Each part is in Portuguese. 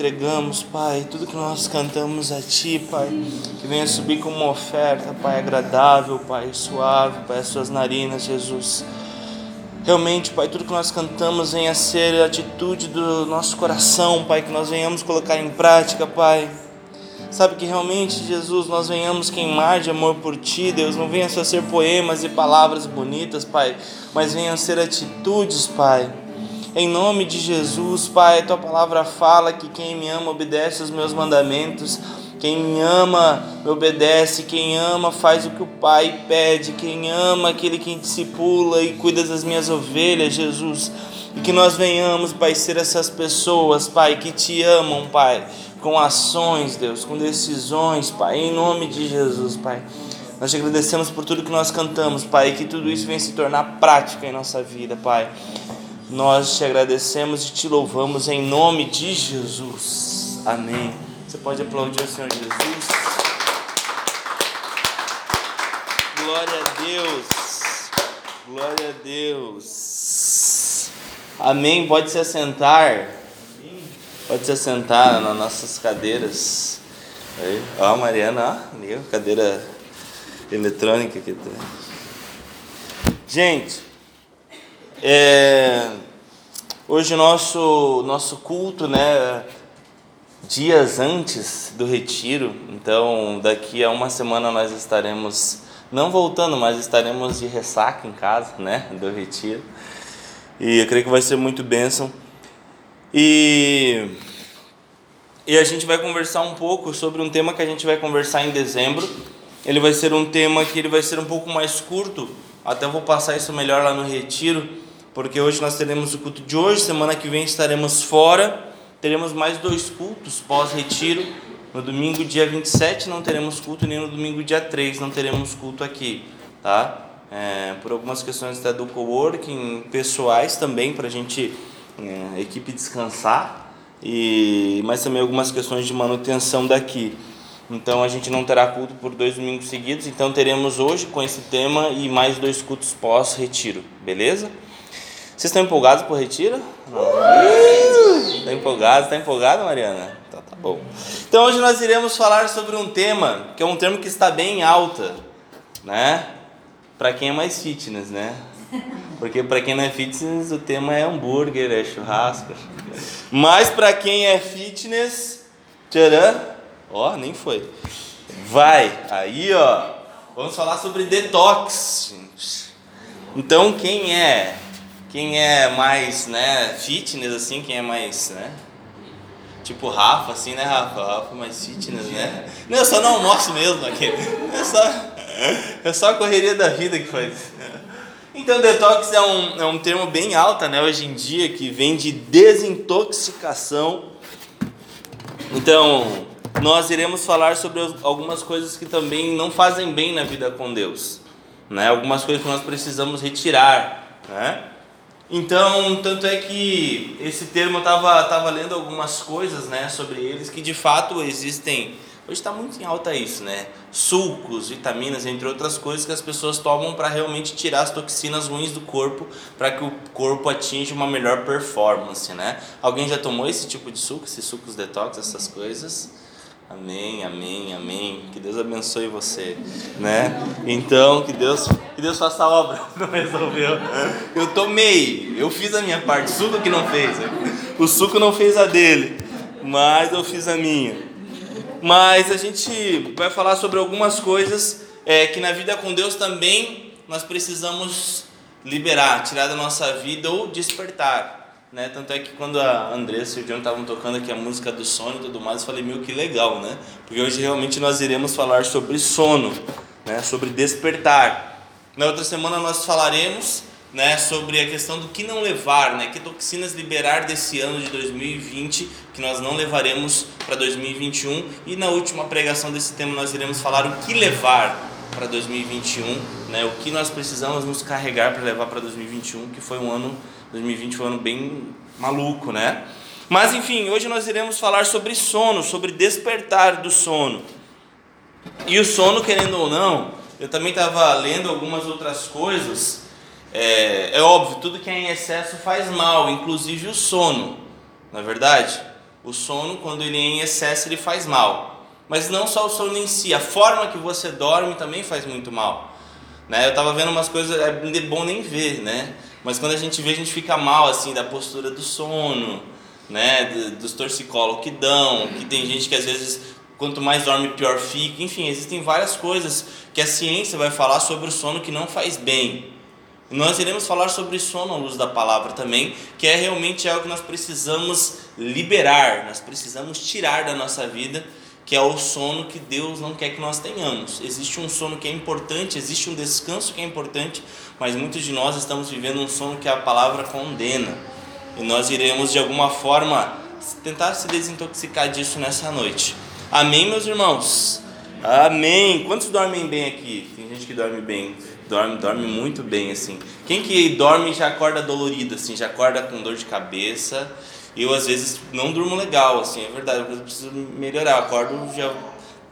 entregamos, Pai, tudo que nós cantamos a Ti, Pai, que venha subir como uma oferta, Pai, agradável, Pai, suave, Pai, as Suas narinas, Jesus. Realmente, Pai, tudo que nós cantamos venha ser a atitude do nosso coração, Pai, que nós venhamos colocar em prática, Pai. Sabe que realmente, Jesus, nós venhamos queimar de amor por Ti, Deus. Não venha só ser poemas e palavras bonitas, Pai, mas venham ser atitudes, Pai. Em nome de Jesus, Pai, Tua palavra fala que quem me ama obedece os meus mandamentos. Quem me ama me obedece, quem ama faz o que o Pai pede, quem ama aquele que discipula e cuida das minhas ovelhas, Jesus. E que nós venhamos, Pai, ser essas pessoas, Pai, que te amam, Pai com ações, Deus, com decisões, Pai, em nome de Jesus, Pai. Nós te agradecemos por tudo que nós cantamos, Pai, e que tudo isso venha se tornar prática em nossa vida, Pai. Nós te agradecemos e te louvamos em nome de Jesus. Amém. Você pode aplaudir o Senhor Jesus. Glória a Deus. Glória a Deus. Amém. Pode se assentar. Pode se sentar nas nossas cadeiras. Aí, ó, a Mariana, ó, cadeira eletrônica aqui. Gente, é, hoje nosso, nosso culto, né, dias antes do retiro, então daqui a uma semana nós estaremos, não voltando, mas estaremos de ressaca em casa, né, do retiro. E eu creio que vai ser muito bênção. E, e a gente vai conversar um pouco sobre um tema que a gente vai conversar em dezembro. Ele vai ser um tema que ele vai ser um pouco mais curto. Até vou passar isso melhor lá no retiro, porque hoje nós teremos o culto de hoje, semana que vem estaremos fora. Teremos mais dois cultos pós-retiro. No domingo, dia 27, não teremos culto, nem no domingo, dia 3, não teremos culto aqui, tá? É, por algumas questões até do coworking, pessoais também, para a gente é, equipe descansar, e, mas também algumas questões de manutenção daqui. Então a gente não terá culto por dois domingos seguidos, então teremos hoje com esse tema e mais dois cultos pós-retiro, beleza? Vocês estão empolgados por retiro? Está empolgado? Está empolgado, Mariana? Então tá bom. Então hoje nós iremos falar sobre um tema que é um termo que está bem em alta, né? Para quem é mais fitness, né? Porque para quem não é fitness, o tema é hambúrguer, é churrasco. Mas para quem é fitness, tcharam, ó, nem foi. Vai, aí ó, vamos falar sobre detox, gente. Então quem é, quem é mais, né, fitness assim, quem é mais, né, tipo Rafa assim, né, Rafa? Rafa mais fitness, né? Não, eu só não almoço mesmo aqui. É só, é só a correria da vida que faz. Então, detox é um, é um termo bem alto, né, hoje em dia, que vem de desintoxicação. Então, nós iremos falar sobre algumas coisas que também não fazem bem na vida com Deus, né? Algumas coisas que nós precisamos retirar, né? Então, tanto é que esse termo eu estava tava lendo algumas coisas, né, sobre eles que de fato existem Hoje está muito em alta isso, né? Sucos, vitaminas, entre outras coisas que as pessoas tomam para realmente tirar as toxinas ruins do corpo, para que o corpo atinja uma melhor performance, né? Alguém já tomou esse tipo de suco, esses sucos detox, essas coisas? Amém, amém, amém. Que Deus abençoe você, né? Então, que Deus, que Deus faça a obra. Não resolveu. Eu tomei, eu fiz a minha parte. O suco que não fez. O suco não fez a dele, mas eu fiz a minha. Mas a gente vai falar sobre algumas coisas é, que na vida com Deus também nós precisamos liberar, tirar da nossa vida ou despertar. Né? Tanto é que quando a Andressa e o John estavam tocando aqui a música do sono e tudo mais, eu falei, meu, que legal, né? Porque hoje realmente nós iremos falar sobre sono, né? sobre despertar. Na outra semana nós falaremos né, sobre a questão do que não levar, né, que toxinas liberar desse ano de 2020 que nós não levaremos para 2021 e na última pregação desse tema nós iremos falar o que levar para 2021, né, o que nós precisamos nos carregar para levar para 2021, que foi um ano 2020 foi um ano bem maluco, né? Mas enfim, hoje nós iremos falar sobre sono, sobre despertar do sono. E o sono, querendo ou não, eu também estava lendo algumas outras coisas é, é óbvio, tudo que é em excesso faz mal, inclusive o sono, não é verdade? O sono, quando ele é em excesso, ele faz mal. Mas não só o sono em si, a forma que você dorme também faz muito mal. Né? Eu estava vendo umas coisas, é bom nem ver, né? Mas quando a gente vê, a gente fica mal, assim, da postura do sono, né? Dos torcicólogos que dão, que tem gente que às vezes, quanto mais dorme, pior fica. Enfim, existem várias coisas que a ciência vai falar sobre o sono que não faz bem. Nós iremos falar sobre sono à luz da palavra também, que é realmente algo que nós precisamos liberar, nós precisamos tirar da nossa vida, que é o sono que Deus não quer que nós tenhamos. Existe um sono que é importante, existe um descanso que é importante, mas muitos de nós estamos vivendo um sono que a palavra condena. E nós iremos de alguma forma tentar se desintoxicar disso nessa noite. Amém, meus irmãos? Amém. Quantos dormem bem aqui? Tem gente que dorme bem dorme, dorme muito bem, assim. Quem que dorme já acorda dolorido, assim, já acorda com dor de cabeça. Eu, às vezes, não durmo legal, assim, é verdade, eu preciso melhorar. Eu acordo, já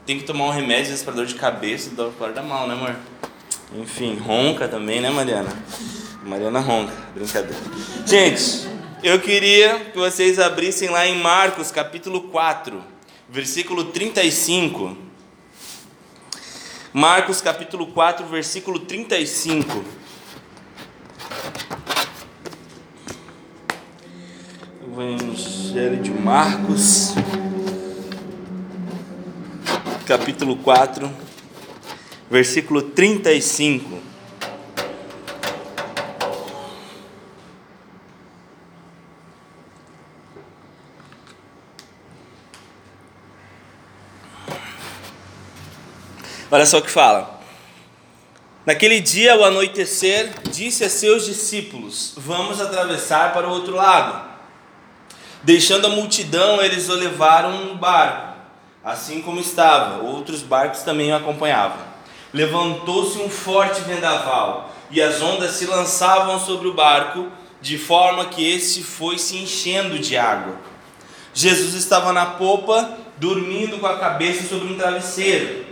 tenho que tomar um remédio, para dor de cabeça, acorda mal, né, amor? Enfim, ronca também, né, Mariana? Mariana ronca, brincadeira. Gente, eu queria que vocês abrissem lá em Marcos, capítulo 4, versículo 35. Marcos capítulo 4, versículo 35. Evangelho de Marcos, capítulo 4, versículo 35. Olha só o que fala. Naquele dia, ao anoitecer, disse a seus discípulos: Vamos atravessar para o outro lado. Deixando a multidão, eles o levaram no barco, assim como estava. Outros barcos também o acompanhavam. Levantou-se um forte vendaval, e as ondas se lançavam sobre o barco, de forma que este foi se enchendo de água. Jesus estava na popa, dormindo com a cabeça sobre um travesseiro.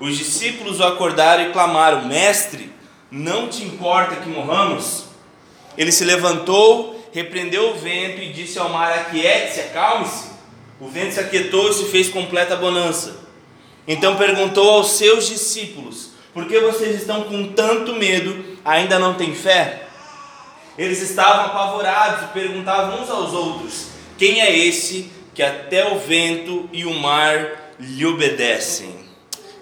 Os discípulos o acordaram e clamaram: Mestre, não te importa que morramos? Ele se levantou, repreendeu o vento e disse ao mar: Aquiete-se, acalme-se. O vento se aquietou e se fez completa bonança. Então perguntou aos seus discípulos: Por que vocês estão com tanto medo? Ainda não têm fé? Eles estavam apavorados e perguntavam uns aos outros: Quem é esse que até o vento e o mar lhe obedecem?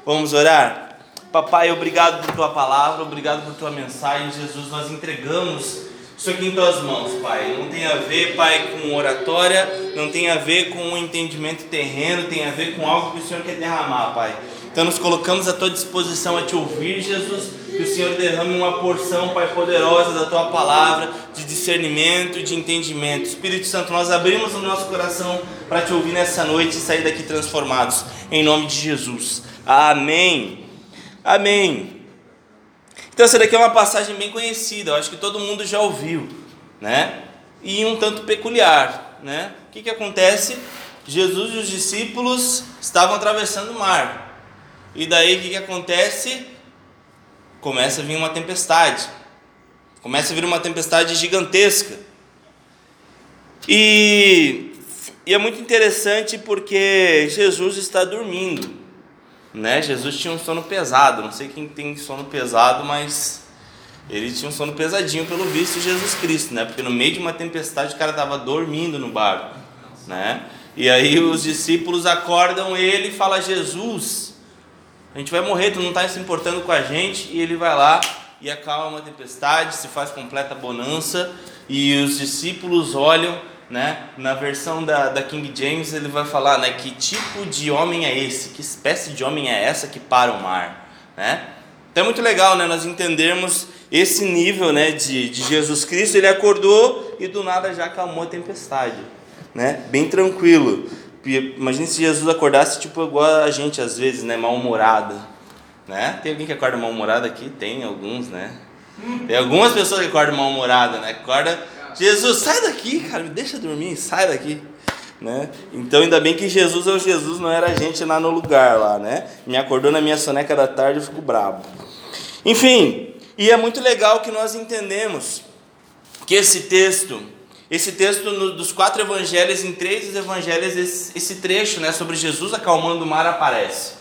Vamos orar? Papai, obrigado por tua palavra, obrigado por tua mensagem, Jesus. Nós entregamos isso aqui em tuas mãos, Pai. Não tem a ver, Pai, com oratória, não tem a ver com um entendimento terreno, tem a ver com algo que o Senhor quer derramar, Pai. Então nos colocamos à tua disposição a te ouvir, Jesus. Que o Senhor derrame uma porção, Pai, poderosa da tua palavra, de discernimento, de entendimento. Espírito Santo, nós abrimos o nosso coração para te ouvir nessa noite e sair daqui transformados. Em nome de Jesus. Amém. Amém. Então essa daqui é uma passagem bem conhecida, eu acho que todo mundo já ouviu, né? E um tanto peculiar, né? O que, que acontece? Jesus e os discípulos estavam atravessando o mar. E daí o que, que acontece? Começa a vir uma tempestade. Começa a vir uma tempestade gigantesca. E, e é muito interessante porque Jesus está dormindo né? Jesus tinha um sono pesado. Não sei quem tem sono pesado, mas ele tinha um sono pesadinho pelo visto Jesus Cristo, né? Porque no meio de uma tempestade o cara estava dormindo no barco, né? E aí os discípulos acordam ele e fala Jesus, a gente vai morrer, tu não está se importando com a gente e ele vai lá e acalma a tempestade, se faz completa bonança e os discípulos olham né? Na versão da, da King James ele vai falar, né? Que tipo de homem é esse? Que espécie de homem é essa que para o mar, né? Então é muito legal, né? Nós entendermos esse nível, né? De, de Jesus Cristo, ele acordou e do nada já acalmou a tempestade, né? Bem tranquilo. Imagina se Jesus acordasse tipo igual a gente às vezes, né? Mal-humorado, né? Tem alguém que acorda mal-humorado aqui? Tem alguns, né? Tem algumas pessoas que acordam mal-humorada, né? Acorda Jesus, sai daqui, cara, me deixa dormir, sai daqui. Né? Então ainda bem que Jesus é o Jesus, não era a gente lá no lugar lá, né? Me acordou na minha soneca da tarde, eu fico bravo. Enfim, E é muito legal que nós entendemos que esse texto, esse texto no, dos quatro evangelhos, em três dos evangelhos, esse, esse trecho né, sobre Jesus acalmando o mar aparece.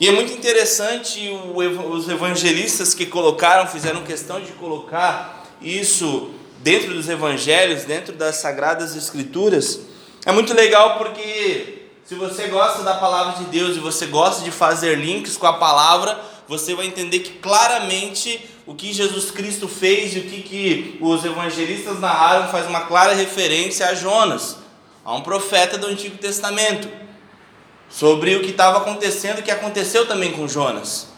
E é muito interessante o, os evangelistas que colocaram, fizeram questão de colocar isso dentro dos evangelhos, dentro das sagradas escrituras. É muito legal porque se você gosta da palavra de Deus e você gosta de fazer links com a palavra, você vai entender que claramente o que Jesus Cristo fez e o que, que os evangelistas narraram faz uma clara referência a Jonas, a um profeta do Antigo Testamento, sobre o que estava acontecendo, e que aconteceu também com Jonas.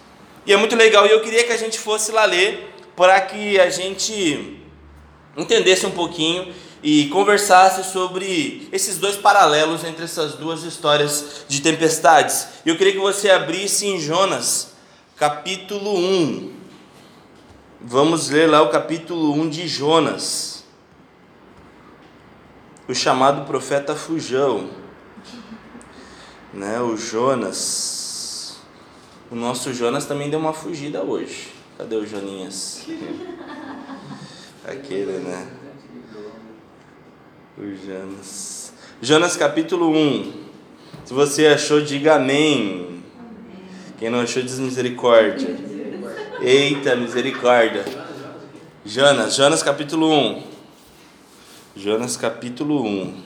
E é muito legal, e eu queria que a gente fosse lá ler, para que a gente entendesse um pouquinho e conversasse sobre esses dois paralelos entre essas duas histórias de tempestades. Eu queria que você abrisse em Jonas, capítulo 1. Vamos ler lá o capítulo 1 de Jonas. O chamado profeta Fujão. Né, o Jonas. O nosso Jonas também deu uma fugida hoje. Cadê o Joninhas? Aquele, né? O Jonas. Jonas capítulo 1. Se você achou, diga amém. Quem não achou, diz misericórdia. Eita, misericórdia. Jonas, Jonas capítulo 1. Jonas capítulo 1.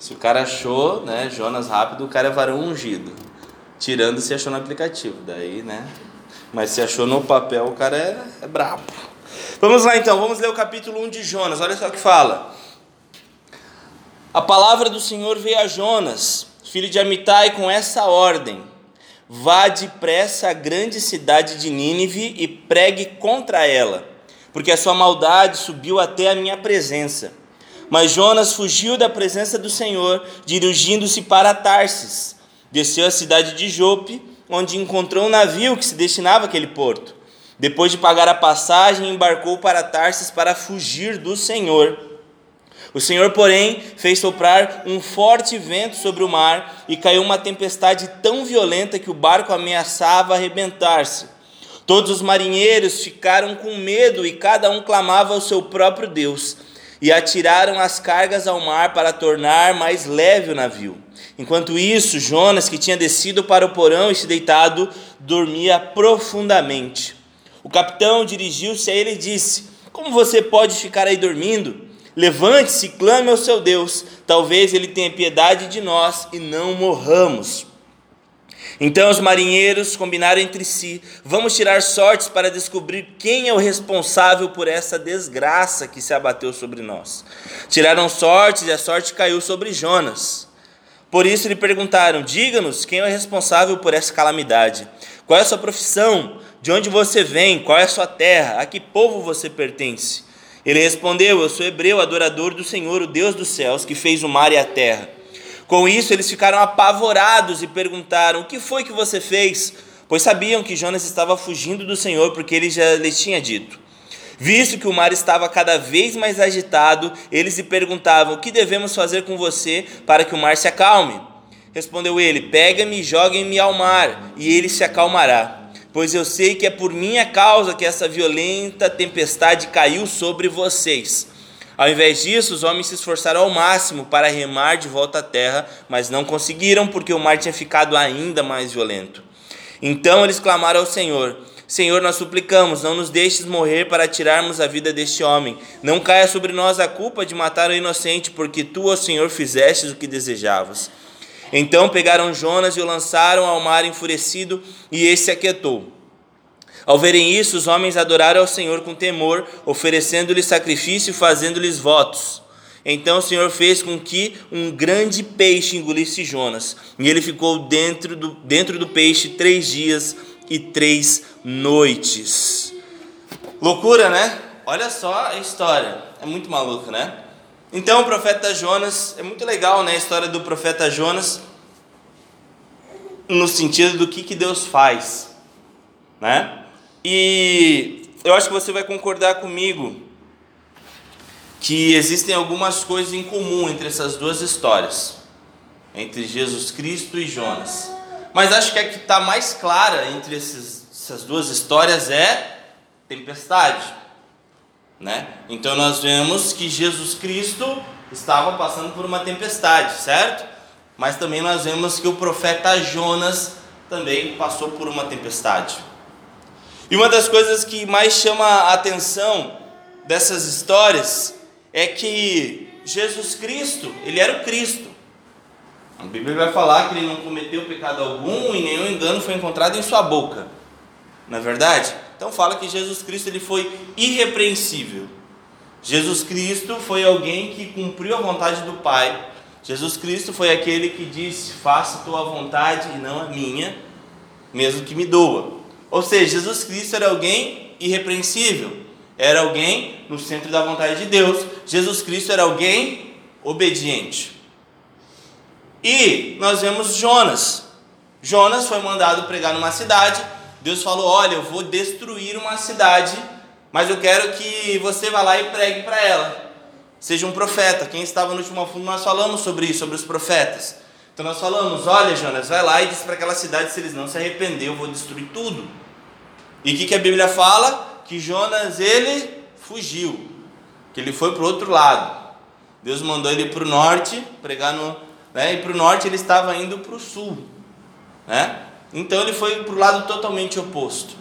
Se o cara achou, né, Jonas rápido, o cara é varão ungido. Tirando se achou no aplicativo, daí, né? Mas se achou no papel, o cara é, é brabo. Vamos lá então, vamos ler o capítulo 1 de Jonas, olha só o que fala. A palavra do Senhor veio a Jonas, filho de Amitai, com essa ordem: Vá depressa à grande cidade de Nínive e pregue contra ela, porque a sua maldade subiu até a minha presença. Mas Jonas fugiu da presença do Senhor, dirigindo-se para Tarsis. Desceu à cidade de Jope onde encontrou um navio que se destinava àquele porto. Depois de pagar a passagem, embarcou para Tarsis para fugir do Senhor. O Senhor, porém, fez soprar um forte vento sobre o mar e caiu uma tempestade tão violenta que o barco ameaçava arrebentar-se. Todos os marinheiros ficaram com medo e cada um clamava ao seu próprio Deus e atiraram as cargas ao mar para tornar mais leve o navio. Enquanto isso, Jonas, que tinha descido para o porão e se deitado, dormia profundamente. O capitão dirigiu-se a ele e disse: Como você pode ficar aí dormindo? Levante-se e clame ao seu Deus, talvez ele tenha piedade de nós e não morramos. Então os marinheiros combinaram entre si: vamos tirar sortes para descobrir quem é o responsável por essa desgraça que se abateu sobre nós. Tiraram sortes e a sorte caiu sobre Jonas. Por isso lhe perguntaram: diga-nos quem é responsável por essa calamidade. Qual é a sua profissão? De onde você vem? Qual é a sua terra? A que povo você pertence? Ele respondeu: Eu sou hebreu, adorador do Senhor, o Deus dos céus, que fez o mar e a terra. Com isso, eles ficaram apavorados e perguntaram: O que foi que você fez? Pois sabiam que Jonas estava fugindo do Senhor, porque ele já lhes tinha dito. Visto que o mar estava cada vez mais agitado, eles lhe perguntavam: O que devemos fazer com você para que o mar se acalme? Respondeu ele: Pega-me e jogue-me ao mar, e ele se acalmará. Pois eu sei que é por minha causa que essa violenta tempestade caiu sobre vocês. Ao invés disso, os homens se esforçaram ao máximo para remar de volta à terra, mas não conseguiram porque o mar tinha ficado ainda mais violento. Então eles clamaram ao Senhor: Senhor, nós suplicamos, não nos deixes morrer para tirarmos a vida deste homem. Não caia sobre nós a culpa de matar o inocente, porque tu, ó Senhor, fizestes o que desejavas. Então pegaram Jonas e o lançaram ao mar enfurecido, e esse se aquietou. Ao verem isso, os homens adoraram ao Senhor com temor, oferecendo-lhe sacrifício e fazendo-lhes votos. Então o Senhor fez com que um grande peixe engolisse Jonas, e ele ficou dentro do, dentro do peixe três dias e três noites. Loucura, né? Olha só a história, é muito maluco, né? Então o profeta Jonas, é muito legal né, a história do profeta Jonas, no sentido do que, que Deus faz, né? E eu acho que você vai concordar comigo que existem algumas coisas em comum entre essas duas histórias, entre Jesus Cristo e Jonas. Mas acho que a que está mais clara entre esses essas duas histórias é tempestade, né? Então nós vemos que Jesus Cristo estava passando por uma tempestade, certo? Mas também nós vemos que o profeta Jonas também passou por uma tempestade. E uma das coisas que mais chama a atenção dessas histórias é que Jesus Cristo, ele era o Cristo. A Bíblia vai falar que ele não cometeu pecado algum e nenhum engano foi encontrado em sua boca. Não é verdade? Então fala que Jesus Cristo ele foi irrepreensível. Jesus Cristo foi alguém que cumpriu a vontade do Pai. Jesus Cristo foi aquele que disse: "Faça tua vontade e não a minha", mesmo que me doa. Ou seja, Jesus Cristo era alguém irrepreensível, era alguém no centro da vontade de Deus. Jesus Cristo era alguém obediente. E nós vemos Jonas. Jonas foi mandado pregar numa cidade. Deus falou: Olha, eu vou destruir uma cidade, mas eu quero que você vá lá e pregue para ela. Seja um profeta. Quem estava no último fundo, nós falamos sobre isso, sobre os profetas. Então nós falamos: Olha, Jonas, vai lá e diz para aquela cidade: se eles não se arrepender, eu vou destruir tudo. E o que, que a Bíblia fala? Que Jonas ele fugiu, que ele foi para o outro lado. Deus mandou ele para o norte pregar no, né? E para o norte ele estava indo para o sul, né? Então ele foi para o lado totalmente oposto.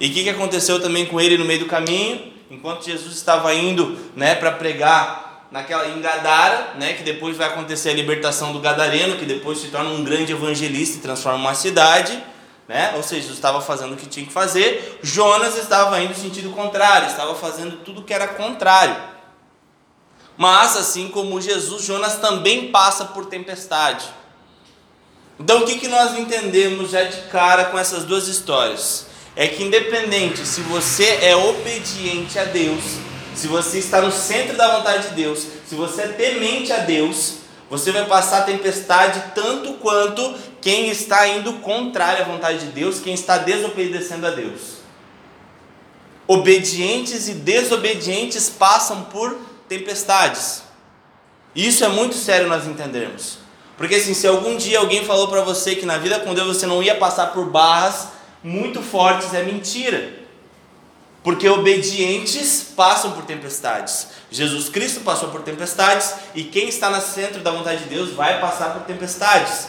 E o que, que aconteceu também com ele no meio do caminho? Enquanto Jesus estava indo, né, para pregar naquela em Gadara, né, que depois vai acontecer a libertação do gadareno, que depois se torna um grande evangelista e transforma uma cidade, né? Ou seja, Jesus estava fazendo o que tinha que fazer. Jonas estava indo no sentido contrário, estava fazendo tudo que era contrário. Mas, assim como Jesus, Jonas também passa por tempestade. Então, o que, que nós entendemos já de cara com essas duas histórias? É que, independente se você é obediente a Deus, se você está no centro da vontade de Deus, se você é temente a Deus, você vai passar tempestade tanto quanto quem está indo contrário à vontade de Deus, quem está desobedecendo a Deus. Obedientes e desobedientes passam por tempestades. Isso é muito sério nós entendermos. Porque assim, se algum dia alguém falou para você que na vida com Deus você não ia passar por barras muito fortes, é mentira. Porque obedientes passam por tempestades. Jesus Cristo passou por tempestades e quem está no centro da vontade de Deus vai passar por tempestades.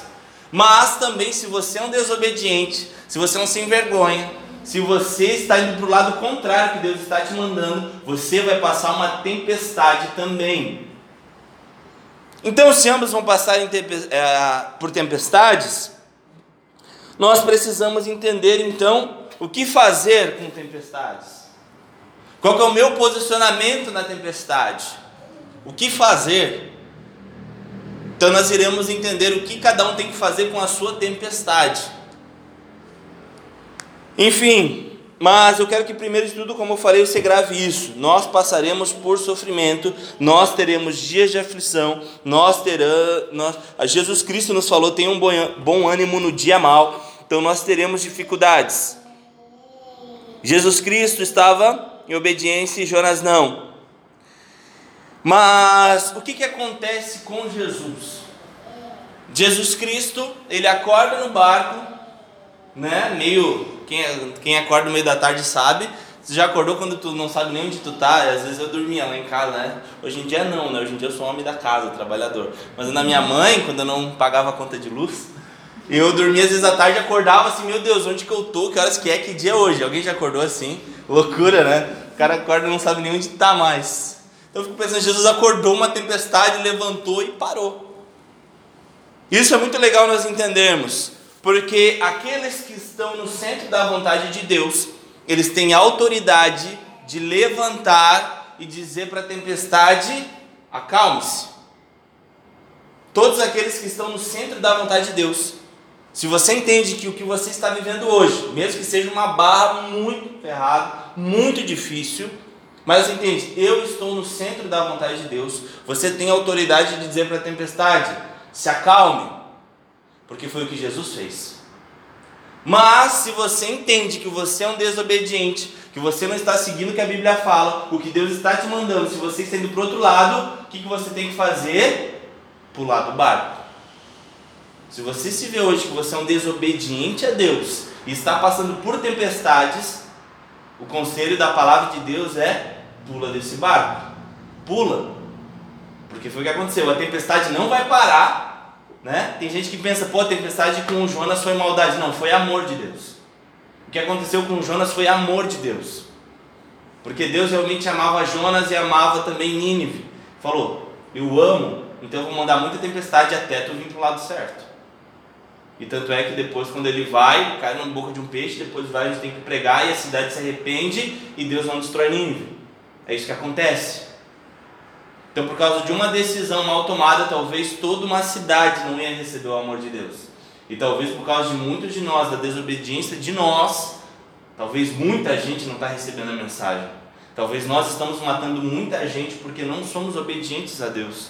Mas também, se você é um desobediente, se você não se envergonha, se você está indo para o lado contrário que Deus está te mandando, você vai passar uma tempestade também. Então, se ambos vão passar é, por tempestades, nós precisamos entender então o que fazer com tempestades. Qual é o meu posicionamento na tempestade? O que fazer? Então nós iremos entender o que cada um tem que fazer com a sua tempestade. Enfim, mas eu quero que primeiro de tudo, como eu falei, você grave isso. Nós passaremos por sofrimento, nós teremos dias de aflição, nós teremos. Nós, Jesus Cristo nos falou: tenha um bom ânimo no dia mal, então nós teremos dificuldades. Jesus Cristo estava em obediência e Jonas não. Mas o que, que acontece com Jesus? Jesus Cristo, ele acorda no barco, né, meio quem, quem acorda no meio da tarde sabe. Você já acordou quando tu não sabe nem onde tu tá? Às vezes eu dormia lá em casa, né? Hoje em dia não, né? Hoje em dia eu sou homem da casa, trabalhador. Mas na minha mãe, quando eu não pagava a conta de luz, eu dormia às vezes à tarde acordava assim, meu Deus, onde que eu tô? Que horas que é? Que dia é hoje? Alguém já acordou assim? Loucura, né? O cara acorda e não sabe nem onde tá mais. Então eu fico pensando, Jesus acordou uma tempestade, levantou e parou. Isso é muito legal nós entendermos. Porque aqueles que estão no centro da vontade de Deus, eles têm autoridade de levantar e dizer para a tempestade: acalme-se. Todos aqueles que estão no centro da vontade de Deus, se você entende que o que você está vivendo hoje, mesmo que seja uma barra muito ferrada, muito difícil, mas você entende, eu estou no centro da vontade de Deus, você tem autoridade de dizer para a tempestade: se acalme, porque foi o que Jesus fez. Mas se você entende que você é um desobediente, que você não está seguindo o que a Bíblia fala, o que Deus está te mandando, se você está indo para o outro lado, o que, que você tem que fazer? Pular do barco. Se você se vê hoje que você é um desobediente a Deus, e está passando por tempestades, o conselho da palavra de Deus é: pula desse barco. Pula. Porque foi o que aconteceu. A tempestade não vai parar. Né? Tem gente que pensa, pô, tempestade com Jonas foi maldade. Não, foi amor de Deus. O que aconteceu com Jonas foi amor de Deus. Porque Deus realmente amava Jonas e amava também Nínive. Falou: Eu amo, então eu vou mandar muita tempestade até tu vir para o lado certo. E tanto é que depois, quando ele vai, cai na boca de um peixe, depois vai, a gente tem que pregar e a cidade se arrepende e Deus não destrói Nínive. É isso que acontece. Então, por causa de uma decisão mal tomada, talvez toda uma cidade não ia receber o amor de Deus. E talvez por causa de muitos de nós, da desobediência de nós, talvez muita gente não está recebendo a mensagem. Talvez nós estamos matando muita gente porque não somos obedientes a Deus.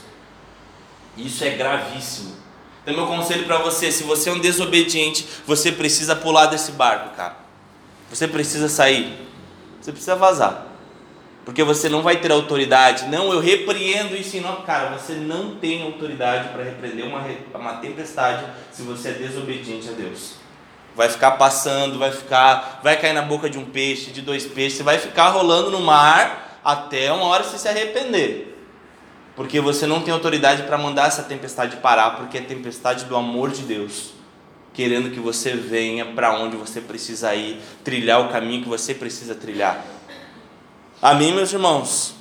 Isso é gravíssimo. Então, meu conselho para você: se você é um desobediente, você precisa pular desse barco, cara. Você precisa sair. Você precisa vazar. Porque você não vai ter autoridade. Não, eu repreendo isso em nome. Cara, você não tem autoridade para repreender uma, uma tempestade se você é desobediente a Deus. Vai ficar passando, vai ficar, vai cair na boca de um peixe, de dois peixes, você vai ficar rolando no mar até uma hora você se arrepender. Porque você não tem autoridade para mandar essa tempestade parar, porque é tempestade do amor de Deus, querendo que você venha para onde você precisa ir, trilhar o caminho que você precisa trilhar. Amém, meus irmãos?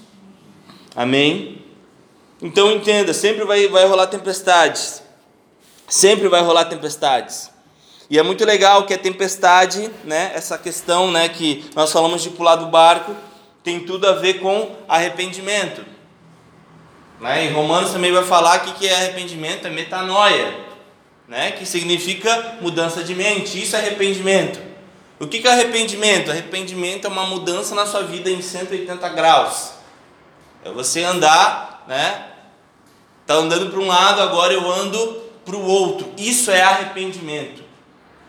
Amém? Então entenda, sempre vai, vai rolar tempestades. Sempre vai rolar tempestades. E é muito legal que a tempestade, né, essa questão né, que nós falamos de pular do barco, tem tudo a ver com arrependimento. Né? Em Romanos também vai falar que, que é arrependimento, é metanoia, né? que significa mudança de mente. Isso é arrependimento. O que é arrependimento? Arrependimento é uma mudança na sua vida em 180 graus. É você andar, né? Tá andando para um lado, agora eu ando para o outro. Isso é arrependimento.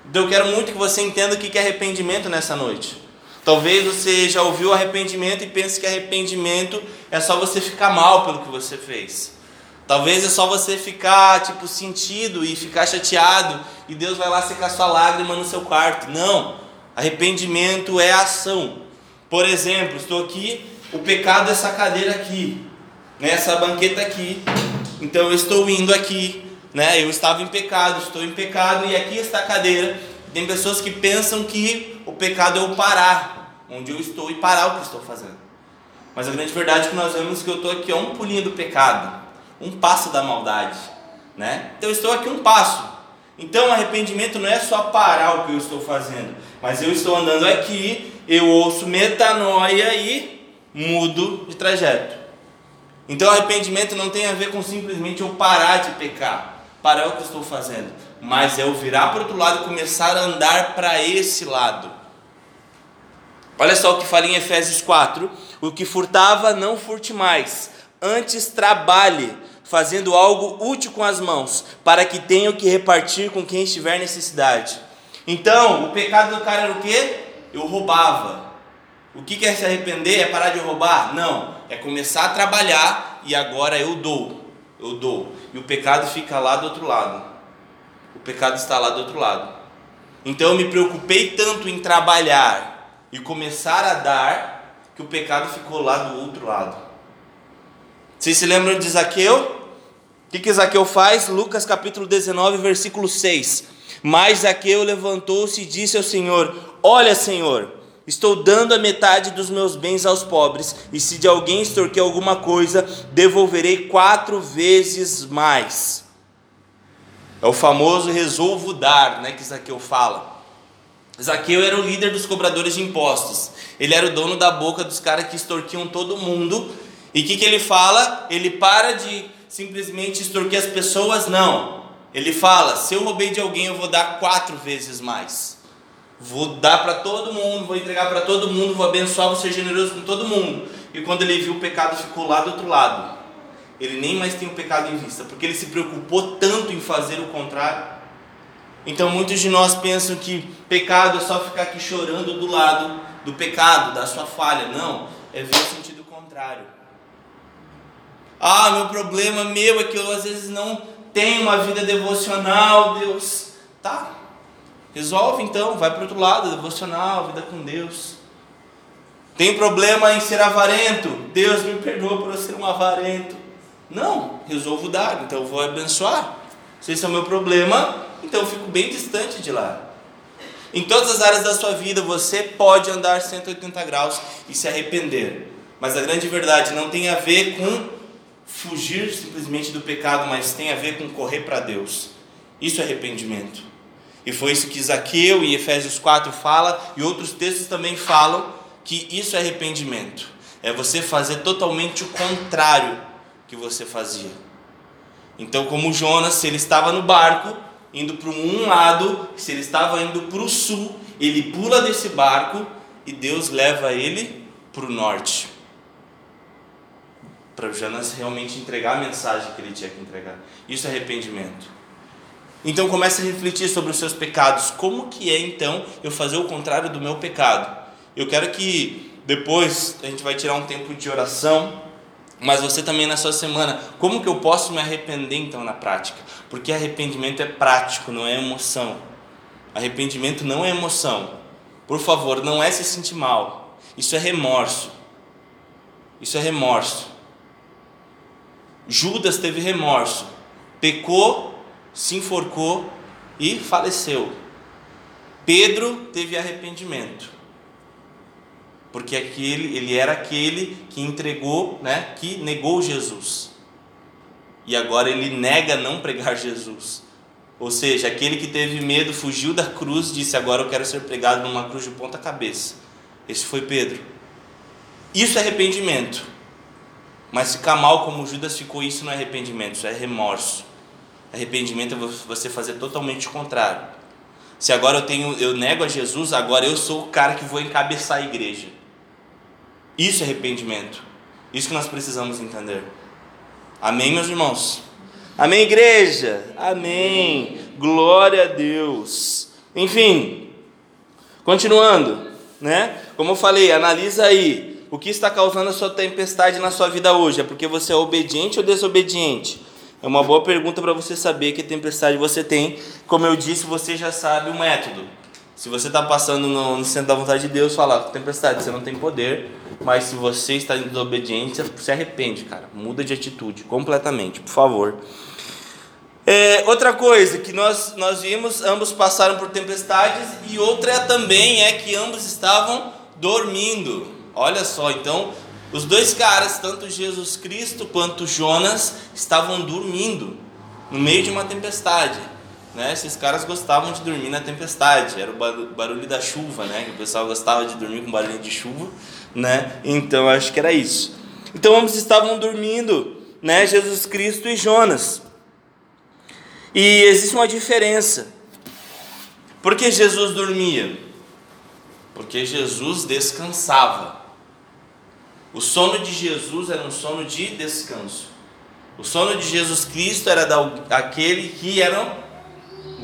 Então eu quero muito que você entenda o que é arrependimento nessa noite. Talvez você já ouviu arrependimento e pense que arrependimento é só você ficar mal pelo que você fez. Talvez é só você ficar tipo sentido e ficar chateado e Deus vai lá secar sua lágrima no seu quarto. Não. Arrependimento é ação. Por exemplo, estou aqui, o pecado é essa cadeira aqui, né, essa banqueta aqui. Então eu estou indo aqui, né? Eu estava em pecado, estou em pecado e aqui está a cadeira. Tem pessoas que pensam que o pecado é o parar, onde eu estou e parar o que estou fazendo. Mas a grande verdade é que nós vemos que eu estou aqui a um pulinho do pecado, um passo da maldade, né? Então eu estou aqui um passo. Então, arrependimento não é só parar o que eu estou fazendo, mas eu estou andando aqui, eu ouço metanoia e mudo de trajeto. Então, arrependimento não tem a ver com simplesmente eu parar de pecar, parar o que eu estou fazendo, mas é eu virar para o outro lado e começar a andar para esse lado. Olha só o que fala em Efésios 4: o que furtava, não furte mais, antes trabalhe fazendo algo útil com as mãos, para que tenham que repartir com quem estiver necessidade. Então, o pecado do cara era o quê? Eu roubava. O que é se arrepender? É parar de roubar? Não, é começar a trabalhar e agora eu dou. Eu dou. E o pecado fica lá do outro lado. O pecado está lá do outro lado. Então eu me preocupei tanto em trabalhar e começar a dar que o pecado ficou lá do outro lado. Vocês se lembram de Zaqueu? O que, que Zaqueu faz? Lucas capítulo 19, versículo 6. Mas Zaqueu levantou-se e disse ao Senhor: Olha, Senhor, estou dando a metade dos meus bens aos pobres, e se de alguém extorquir alguma coisa, devolverei quatro vezes mais. É o famoso resolvo dar, né, que Zaqueu fala. Zaqueu era o líder dos cobradores de impostos. Ele era o dono da boca dos caras que extorquiam todo mundo. E o que, que ele fala? Ele para de simplesmente extorquir as pessoas, não. Ele fala: se eu roubei de alguém, eu vou dar quatro vezes mais. Vou dar para todo mundo, vou entregar para todo mundo, vou abençoar, vou ser generoso com todo mundo. E quando ele viu o pecado, ficou lá do outro lado. Ele nem mais tem o pecado em vista, porque ele se preocupou tanto em fazer o contrário. Então muitos de nós pensam que pecado é só ficar aqui chorando do lado do pecado, da sua falha. Não, é ver o sentido contrário. Ah, meu problema meu é que eu às vezes não tenho uma vida devocional, Deus. Tá. Resolve então, vai para outro lado, devocional, vida com Deus. Tem problema em ser avarento? Deus me perdoa por eu ser um avarento. Não, resolvo dar, então eu vou abençoar. Se esse é o meu problema, então eu fico bem distante de lá. Em todas as áreas da sua vida você pode andar 180 graus e se arrepender. Mas a grande verdade não tem a ver com fugir simplesmente do pecado, mas tem a ver com correr para Deus. Isso é arrependimento. E foi isso que Zaqueu e Efésios 4 fala, e outros textos também falam que isso é arrependimento. É você fazer totalmente o contrário que você fazia. Então, como Jonas, se ele estava no barco, indo para um lado, se ele estava indo para o sul, ele pula desse barco e Deus leva ele para o norte. Para Jonas realmente entregar a mensagem que ele tinha que entregar. Isso é arrependimento. Então comece a refletir sobre os seus pecados. Como que é então eu fazer o contrário do meu pecado? Eu quero que depois a gente vai tirar um tempo de oração, mas você também na sua semana, como que eu posso me arrepender então na prática? Porque arrependimento é prático, não é emoção. Arrependimento não é emoção. Por favor, não é se sentir mal. Isso é remorso. Isso é remorso. Judas teve remorso. Pecou se enforcou e faleceu. Pedro teve arrependimento. Porque aquele, ele era aquele que entregou, né, que negou Jesus. E agora ele nega não pregar Jesus. Ou seja, aquele que teve medo fugiu da cruz, disse: Agora eu quero ser pregado numa cruz de ponta cabeça. Esse foi Pedro. Isso é arrependimento. Mas ficar mal como Judas ficou, isso não é arrependimento, isso é remorso. Arrependimento é você fazer totalmente o contrário. Se agora eu tenho, eu nego a Jesus, agora eu sou o cara que vou encabeçar a igreja. Isso é arrependimento. Isso que nós precisamos entender. Amém, meus irmãos? Amém, igreja? Amém. Glória a Deus. Enfim, continuando, né? Como eu falei, analisa aí o que está causando a sua tempestade na sua vida hoje. É porque você é obediente ou desobediente? É uma boa pergunta para você saber que tempestade você tem. Como eu disse, você já sabe o método. Se você está passando no, no, centro da vontade de Deus, fala, tempestade, você não tem poder, mas se você está em desobediência, se arrepende, cara. Muda de atitude completamente, por favor. É, outra coisa que nós, nós vimos, ambos passaram por tempestades, e outra também é que ambos estavam dormindo. Olha só, então os dois caras, tanto Jesus Cristo quanto Jonas, estavam dormindo no meio de uma tempestade. Né? Esses caras gostavam de dormir na tempestade, era o barulho da chuva, né? o pessoal gostava de dormir com barulho de chuva, né? Então acho que era isso. Então ambos estavam dormindo, né? Jesus Cristo e Jonas. E existe uma diferença. Por que Jesus dormia? Porque Jesus descansava. O sono de Jesus era um sono de descanso. O sono de Jesus Cristo era daquele que era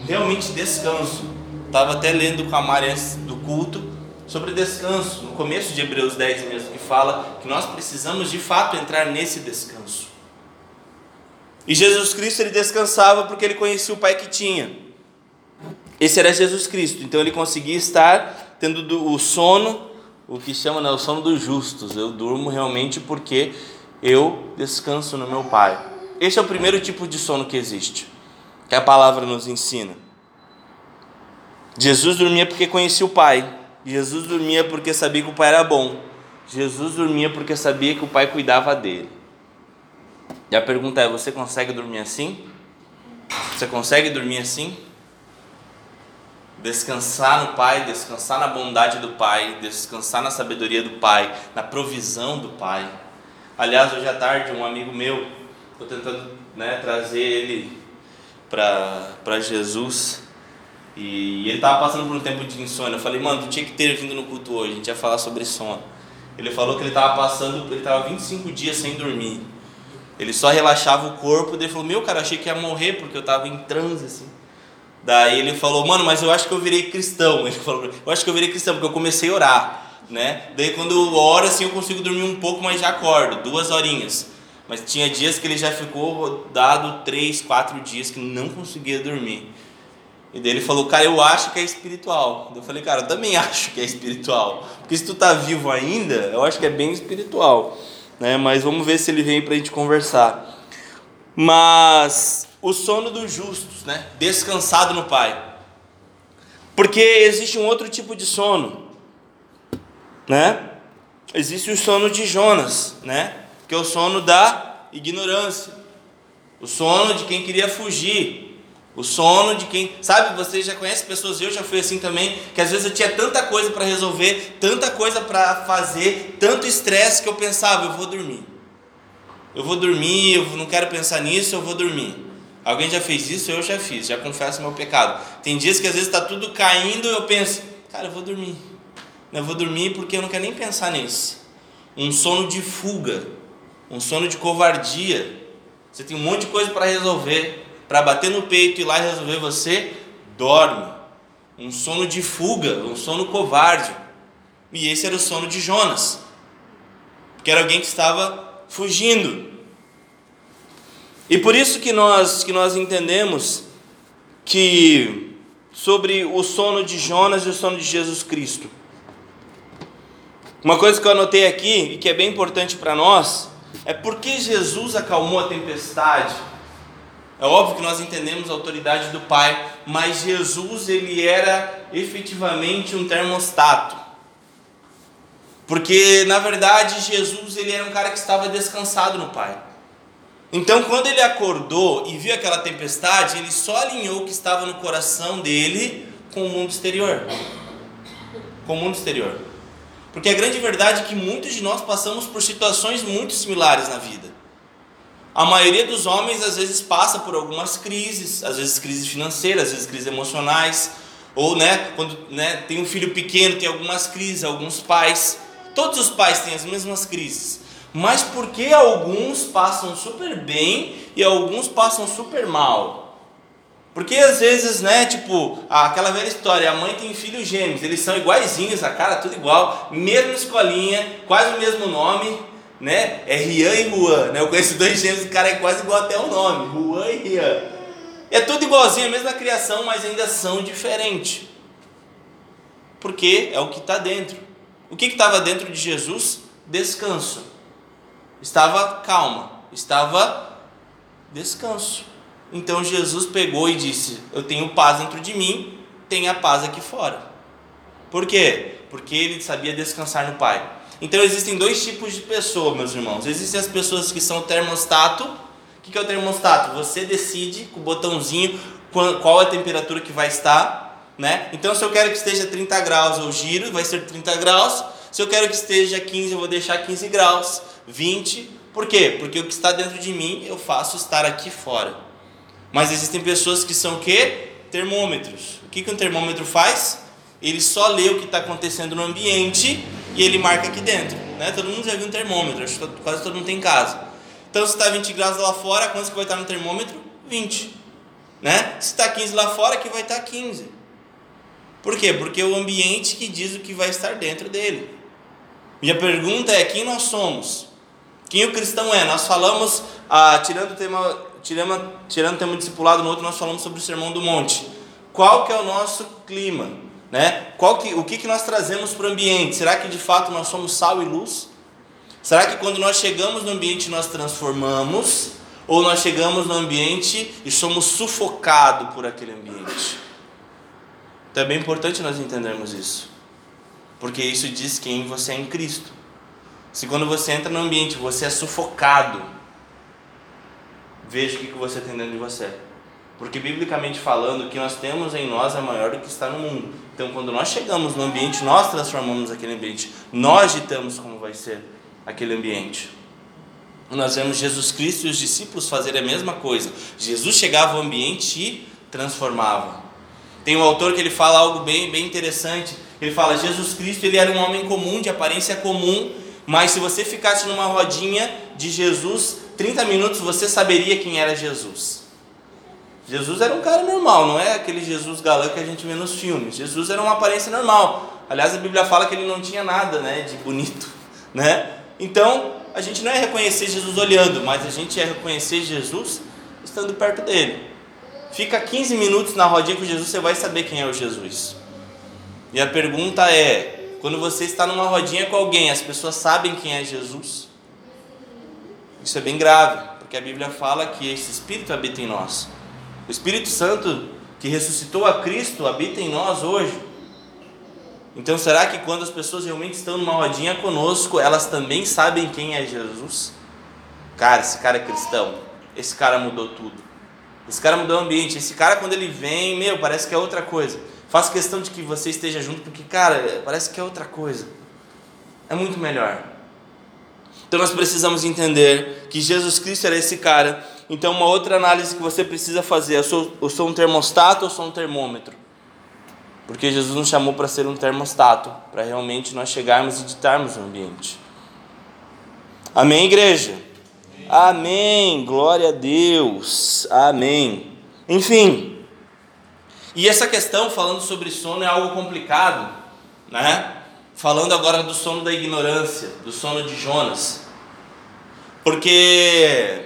realmente descanso. Estava até lendo com a Maria antes do culto sobre descanso, no começo de Hebreus 10 mesmo, que fala que nós precisamos de fato entrar nesse descanso. E Jesus Cristo ele descansava porque ele conhecia o Pai que tinha. Esse era Jesus Cristo, então ele conseguia estar tendo o sono o que chama né, o sono dos justos. Eu durmo realmente porque eu descanso no meu Pai. Esse é o primeiro tipo de sono que existe, que a palavra nos ensina. Jesus dormia porque conhecia o Pai. Jesus dormia porque sabia que o Pai era bom. Jesus dormia porque sabia que o Pai cuidava dele. E a pergunta é: você consegue dormir assim? Você consegue dormir assim? Descansar no Pai, descansar na bondade do Pai, descansar na sabedoria do Pai, na provisão do Pai. Aliás, hoje à tarde, um amigo meu, estou tentando né, trazer ele para Jesus e ele estava passando por um tempo de insônia. Eu falei, mano, tu tinha que ter vindo no culto hoje, a gente ia falar sobre sono. Ele falou que ele estava passando, ele estava 25 dias sem dormir. Ele só relaxava o corpo, ele falou, meu cara, achei que ia morrer porque eu estava em transe assim. Daí ele falou, mano, mas eu acho que eu virei cristão. Ele falou, eu acho que eu virei cristão, porque eu comecei a orar, né? Daí quando eu oro assim eu consigo dormir um pouco, mas já acordo, duas horinhas. Mas tinha dias que ele já ficou dado três, quatro dias que não conseguia dormir. E daí ele falou, cara, eu acho que é espiritual. Eu falei, cara, eu também acho que é espiritual. Porque se tu tá vivo ainda, eu acho que é bem espiritual. Né? Mas vamos ver se ele vem pra gente conversar. Mas o sono dos justos, né? Descansado no Pai. Porque existe um outro tipo de sono, né? Existe o sono de Jonas, né? Que é o sono da ignorância. O sono de quem queria fugir, o sono de quem, sabe, você já conhece pessoas, eu já fui assim também, que às vezes eu tinha tanta coisa para resolver, tanta coisa para fazer, tanto estresse que eu pensava, eu vou dormir. Eu vou dormir, eu não quero pensar nisso, eu vou dormir. Alguém já fez isso? Eu já fiz, já confesso meu pecado. Tem dias que às vezes está tudo caindo, eu penso, cara, eu vou dormir. Eu vou dormir porque eu não quero nem pensar nisso. Um sono de fuga, um sono de covardia. Você tem um monte de coisa para resolver para bater no peito e ir lá e resolver você, dorme. Um sono de fuga, um sono covarde. E esse era o sono de Jonas, porque era alguém que estava fugindo. E por isso que nós que nós entendemos que sobre o sono de Jonas e o sono de Jesus Cristo. Uma coisa que eu anotei aqui e que é bem importante para nós é porque Jesus acalmou a tempestade é óbvio que nós entendemos a autoridade do Pai, mas Jesus ele era efetivamente um termostato. Porque na verdade Jesus ele era um cara que estava descansado no Pai. Então quando ele acordou e viu aquela tempestade, ele só alinhou o que estava no coração dele com o mundo exterior. Com o mundo exterior. Porque a grande verdade é que muitos de nós passamos por situações muito similares na vida. A maioria dos homens às vezes passa por algumas crises, às vezes crises financeiras, às vezes crises emocionais, ou né, quando né, tem um filho pequeno, tem algumas crises, alguns pais. Todos os pais têm as mesmas crises. Mas por que alguns passam super bem e alguns passam super mal? Porque às vezes, né, tipo, aquela velha história, a mãe tem filhos gêmeos, eles são iguaizinhos, a cara tudo igual, mesma escolinha, quase o mesmo nome, né? É Rian e Juan, né? Eu conheço dois gêmeos, o cara é quase igual até o nome, Juan e Rian. É tudo igualzinho, a mesma criação, mas ainda são diferentes. Porque é o que está dentro. O que estava dentro de Jesus? Descanso. Estava calma, estava descanso. Então Jesus pegou e disse: Eu tenho paz dentro de mim, tenha paz aqui fora. Por quê? Porque ele sabia descansar no Pai. Então existem dois tipos de pessoa, meus irmãos. Existem as pessoas que são termostato. O que é o termostato? Você decide com o botãozinho qual a temperatura que vai estar, né? Então se eu quero que esteja 30 graus, eu giro, vai ser 30 graus. Se eu quero que esteja 15, eu vou deixar 15 graus, 20. Por quê? Porque o que está dentro de mim eu faço estar aqui fora. Mas existem pessoas que são o quê? Termômetros. O que, que um termômetro faz? Ele só lê o que está acontecendo no ambiente e ele marca aqui dentro. Né? Todo mundo já viu um termômetro, acho que quase todo mundo tem em casa. Então, se está 20 graus lá fora, quantos que vai estar no termômetro? 20. Né? Se está 15 lá fora, que vai estar 15. Por quê? Porque é o ambiente que diz o que vai estar dentro dele. Minha pergunta é: quem nós somos? Quem o cristão é? Nós falamos, ah, tirando, o tema, tirando, tirando o tema discipulado no outro, nós falamos sobre o Sermão do Monte. Qual que é o nosso clima? Né? Qual que, o que, que nós trazemos para o ambiente? Será que de fato nós somos sal e luz? Será que quando nós chegamos no ambiente nós transformamos? Ou nós chegamos no ambiente e somos sufocados por aquele ambiente? Então é bem importante nós entendermos isso. Porque isso diz quem você é em Cristo. Se quando você entra no ambiente você é sufocado, veja o que, você tem dentro de você. Porque biblicamente falando, o que nós temos em nós é maior do que está no mundo. Então, quando nós chegamos no ambiente, nós transformamos aquele ambiente. Nós ditamos como vai ser aquele ambiente. Nós vemos Jesus Cristo e os discípulos fazerem a mesma coisa. Jesus chegava ao ambiente e transformava. Tem um autor que ele fala algo bem, bem interessante. Ele fala: Jesus Cristo ele era um homem comum, de aparência comum, mas se você ficasse numa rodinha de Jesus 30 minutos, você saberia quem era Jesus. Jesus era um cara normal, não é aquele Jesus galã que a gente vê nos filmes. Jesus era uma aparência normal. Aliás, a Bíblia fala que ele não tinha nada, né, de bonito, né? Então, a gente não é reconhecer Jesus olhando, mas a gente é reconhecer Jesus estando perto dele. Fica 15 minutos na rodinha com Jesus, você vai saber quem é o Jesus. E a pergunta é: quando você está numa rodinha com alguém, as pessoas sabem quem é Jesus? Isso é bem grave, porque a Bíblia fala que esse Espírito habita em nós. O Espírito Santo que ressuscitou a Cristo habita em nós hoje. Então, será que quando as pessoas realmente estão numa rodinha conosco, elas também sabem quem é Jesus? Cara, esse cara é cristão. Esse cara mudou tudo. Esse cara mudou o ambiente. Esse cara, quando ele vem, meu, parece que é outra coisa. Faço questão de que você esteja junto, porque, cara, parece que é outra coisa. É muito melhor. Então nós precisamos entender que Jesus Cristo era esse cara. Então, uma outra análise que você precisa fazer: eu sou, eu sou um termostato ou sou um termômetro? Porque Jesus nos chamou para ser um termostato, para realmente nós chegarmos e ditarmos o ambiente. Amém, igreja? Amém. Glória a Deus. Amém. Enfim. E essa questão falando sobre sono é algo complicado, né? Falando agora do sono da ignorância, do sono de Jonas. Porque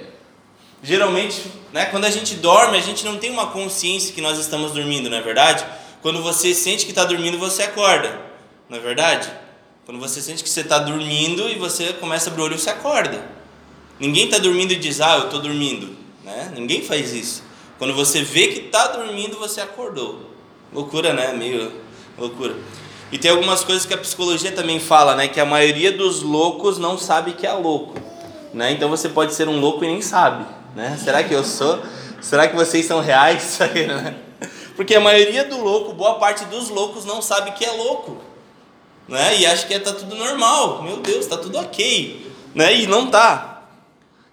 geralmente, né, quando a gente dorme, a gente não tem uma consciência que nós estamos dormindo, não é verdade? Quando você sente que está dormindo, você acorda, não é verdade? Quando você sente que você está dormindo e você começa a abrir o olho, você acorda. Ninguém está dormindo e diz, ah, eu estou dormindo. Né? Ninguém faz isso. Quando você vê que está dormindo, você acordou. Loucura, né? Meio loucura. E tem algumas coisas que a psicologia também fala, né? Que a maioria dos loucos não sabe que é louco. Né? Então você pode ser um louco e nem sabe. Né? Será que eu sou? Será que vocês são reais? Porque a maioria do louco, boa parte dos loucos não sabe que é louco. Né? E acha que está tudo normal. Meu Deus, está tudo ok. Né? E não tá.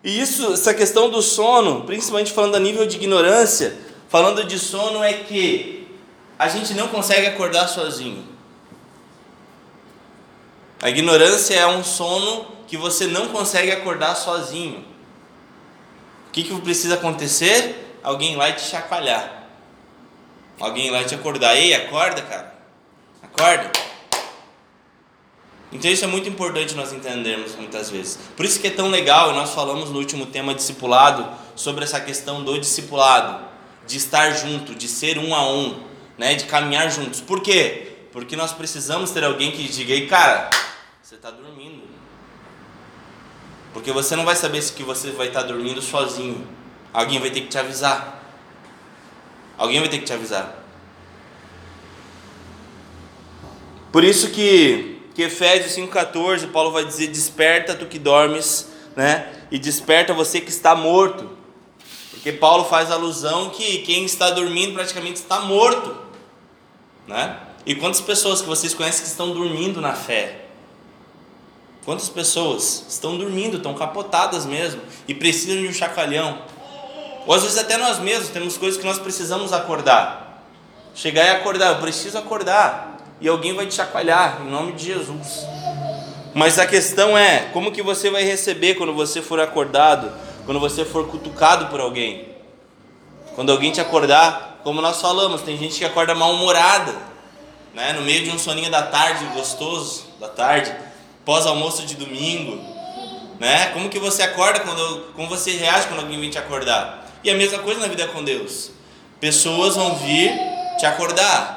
E isso, essa questão do sono, principalmente falando a nível de ignorância, falando de sono é que a gente não consegue acordar sozinho. A ignorância é um sono que você não consegue acordar sozinho. O que, que precisa acontecer? Alguém lá te chacoalhar. Alguém lá te acordar. Ei, acorda, cara. Acorda. Então isso é muito importante nós entendermos muitas vezes. Por isso que é tão legal, e nós falamos no último tema discipulado, sobre essa questão do discipulado, de estar junto, de ser um a um, né, de caminhar juntos. Por quê? Porque nós precisamos ter alguém que diga, ei cara, você está dormindo. Porque você não vai saber se que você vai estar tá dormindo sozinho. Alguém vai ter que te avisar. Alguém vai ter que te avisar. Por isso que que Efésios 5,14, Paulo vai dizer: Desperta tu que dormes, né? E desperta você que está morto. Porque Paulo faz alusão que quem está dormindo praticamente está morto, né? E quantas pessoas que vocês conhecem que estão dormindo na fé? Quantas pessoas estão dormindo, estão capotadas mesmo e precisam de um chacalhão? Ou às vezes até nós mesmos temos coisas que nós precisamos acordar. Chegar e acordar, eu preciso acordar e alguém vai te chacoalhar em nome de Jesus. Mas a questão é, como que você vai receber quando você for acordado, quando você for cutucado por alguém? Quando alguém te acordar, como nós falamos, tem gente que acorda mal-humorada, né? No meio de um soninho da tarde, gostoso, da tarde, pós-almoço de domingo, né? Como que você acorda quando, como você reage quando alguém vem te acordar? E a mesma coisa na vida com Deus. Pessoas vão vir te acordar,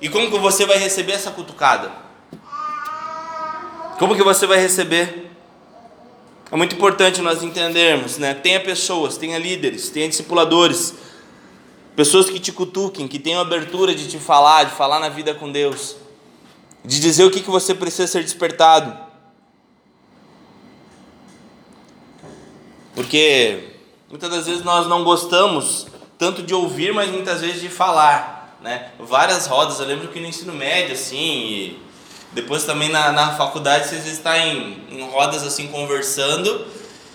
e como que você vai receber essa cutucada? Como que você vai receber? É muito importante nós entendermos, né? Tenha pessoas, tenha líderes, tenha discipuladores, pessoas que te cutuquem, que tenham abertura de te falar, de falar na vida com Deus, de dizer o que, que você precisa ser despertado. Porque muitas das vezes nós não gostamos tanto de ouvir, mas muitas vezes de falar né? Várias rodas, eu lembro que no ensino médio, assim, depois também na, na faculdade, você às vezes está em, em rodas, assim, conversando,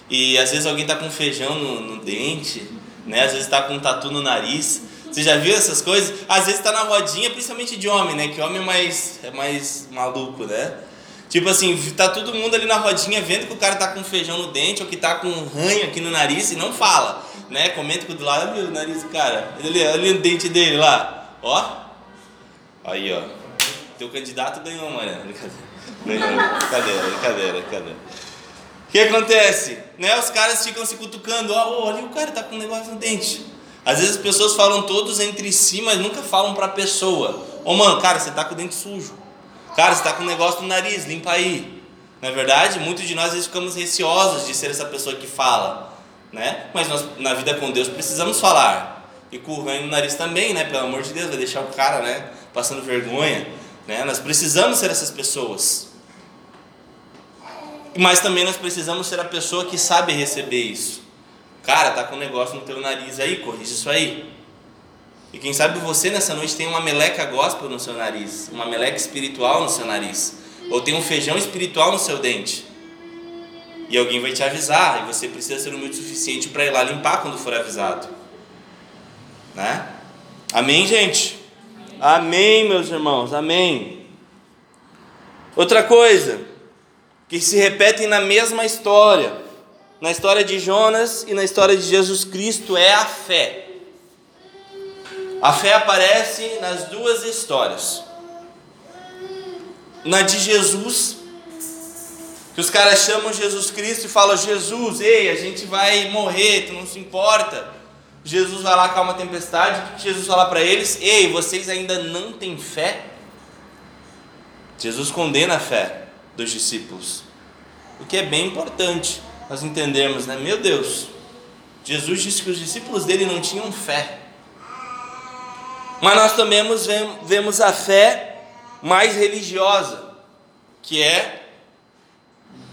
e às vezes alguém está com feijão no, no dente, né? Às vezes está com um tatu no nariz. Você já viu essas coisas? Às vezes está na rodinha, principalmente de homem, né? Que homem é mais, é mais maluco, né? Tipo assim, tá todo mundo ali na rodinha vendo que o cara tá com feijão no dente ou que tá com um ranho aqui no nariz e não fala, né? Comenta com o do lado, olha o nariz do cara, olha, olha o dente dele lá. Ó. Aí, ó. Teu candidato ganhou, Mariana. Brincadeira. Brincadeira, brincadeira, brincadeira. O que acontece? Né? Os caras ficam se cutucando. Ó, oh, ali o cara tá com um negócio no dente. Às vezes as pessoas falam todos entre si, mas nunca falam para a pessoa. Ô mano, cara, você tá com o dente sujo. Cara, você tá com um negócio no nariz, limpa aí. Na é verdade, muitos de nós às vezes ficamos receosos de ser essa pessoa que fala, né? Mas nós na vida com Deus precisamos falar. E com o ranho no nariz também, né? Pelo amor de Deus, vai deixar o cara, né, passando vergonha, né? Nós precisamos ser essas pessoas. Mas também nós precisamos ser a pessoa que sabe receber isso. Cara, tá com um negócio no teu nariz aí, corrige isso aí. E quem sabe você nessa noite tem uma meleca gospel no seu nariz, uma meleca espiritual no seu nariz, ou tem um feijão espiritual no seu dente. E alguém vai te avisar, e você precisa ser humilde o suficiente para ir lá limpar quando for avisado. Né? Amém, gente? Amém, meus irmãos, amém. Outra coisa, que se repetem na mesma história, na história de Jonas e na história de Jesus Cristo, é a fé. A fé aparece nas duas histórias. Na de Jesus, que os caras chamam Jesus Cristo e falam: Jesus, ei, a gente vai morrer, tu não se importa. Jesus vai lá, calma a tempestade. O que Jesus fala para eles? Ei, vocês ainda não têm fé? Jesus condena a fé dos discípulos, o que é bem importante nós entendermos, né? Meu Deus, Jesus disse que os discípulos dele não tinham fé. Mas nós também vemos a fé mais religiosa, que é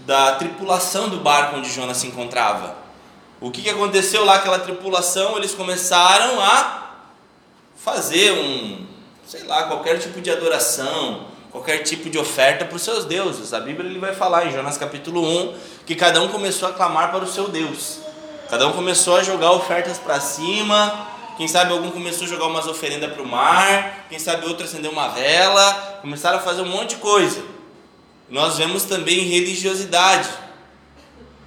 da tripulação do barco onde Jonas se encontrava. O que, que aconteceu lá, aquela tripulação? Eles começaram a fazer um, sei lá, qualquer tipo de adoração, qualquer tipo de oferta para os seus deuses. A Bíblia ele vai falar em Jonas capítulo 1 que cada um começou a clamar para o seu Deus. Cada um começou a jogar ofertas para cima, quem sabe algum começou a jogar umas oferendas para o mar, quem sabe outro acendeu uma vela, começaram a fazer um monte de coisa. Nós vemos também religiosidade,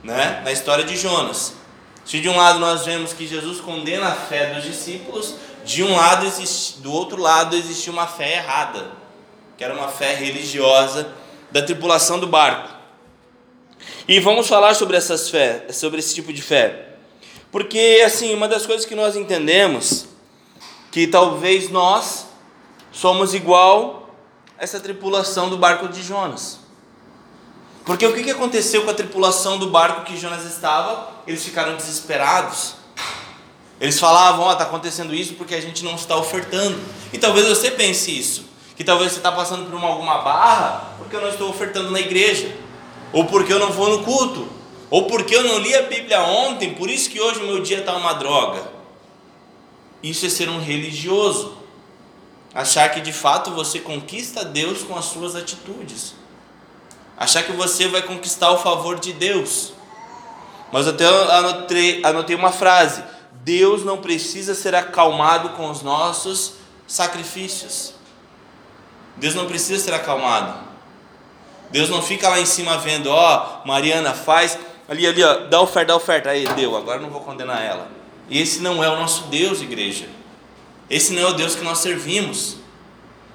né? Na história de Jonas. Se de um lado nós vemos que Jesus condena a fé dos discípulos, de um lado existe, do outro lado existia uma fé errada, que era uma fé religiosa da tripulação do barco. E vamos falar sobre essas fé, sobre esse tipo de fé. Porque, assim, uma das coisas que nós entendemos, que talvez nós somos igual essa tripulação do barco de Jonas. Porque o que aconteceu com a tripulação do barco que Jonas estava? Eles ficaram desesperados. Eles falavam: Ó, oh, está acontecendo isso porque a gente não está ofertando. E talvez você pense isso. Que talvez você está passando por uma, alguma barra porque eu não estou ofertando na igreja. Ou porque eu não vou no culto ou porque eu não li a Bíblia ontem, por isso que hoje o meu dia está uma droga. Isso é ser um religioso. Achar que de fato você conquista Deus com as suas atitudes. Achar que você vai conquistar o favor de Deus. Mas até anotei, anotei uma frase: Deus não precisa ser acalmado com os nossos sacrifícios. Deus não precisa ser acalmado. Deus não fica lá em cima vendo, ó, oh, Mariana faz Ali, ali, ó, dá oferta, dá oferta. Aí, deu, agora não vou condenar ela. E esse não é o nosso Deus, igreja. Esse não é o Deus que nós servimos.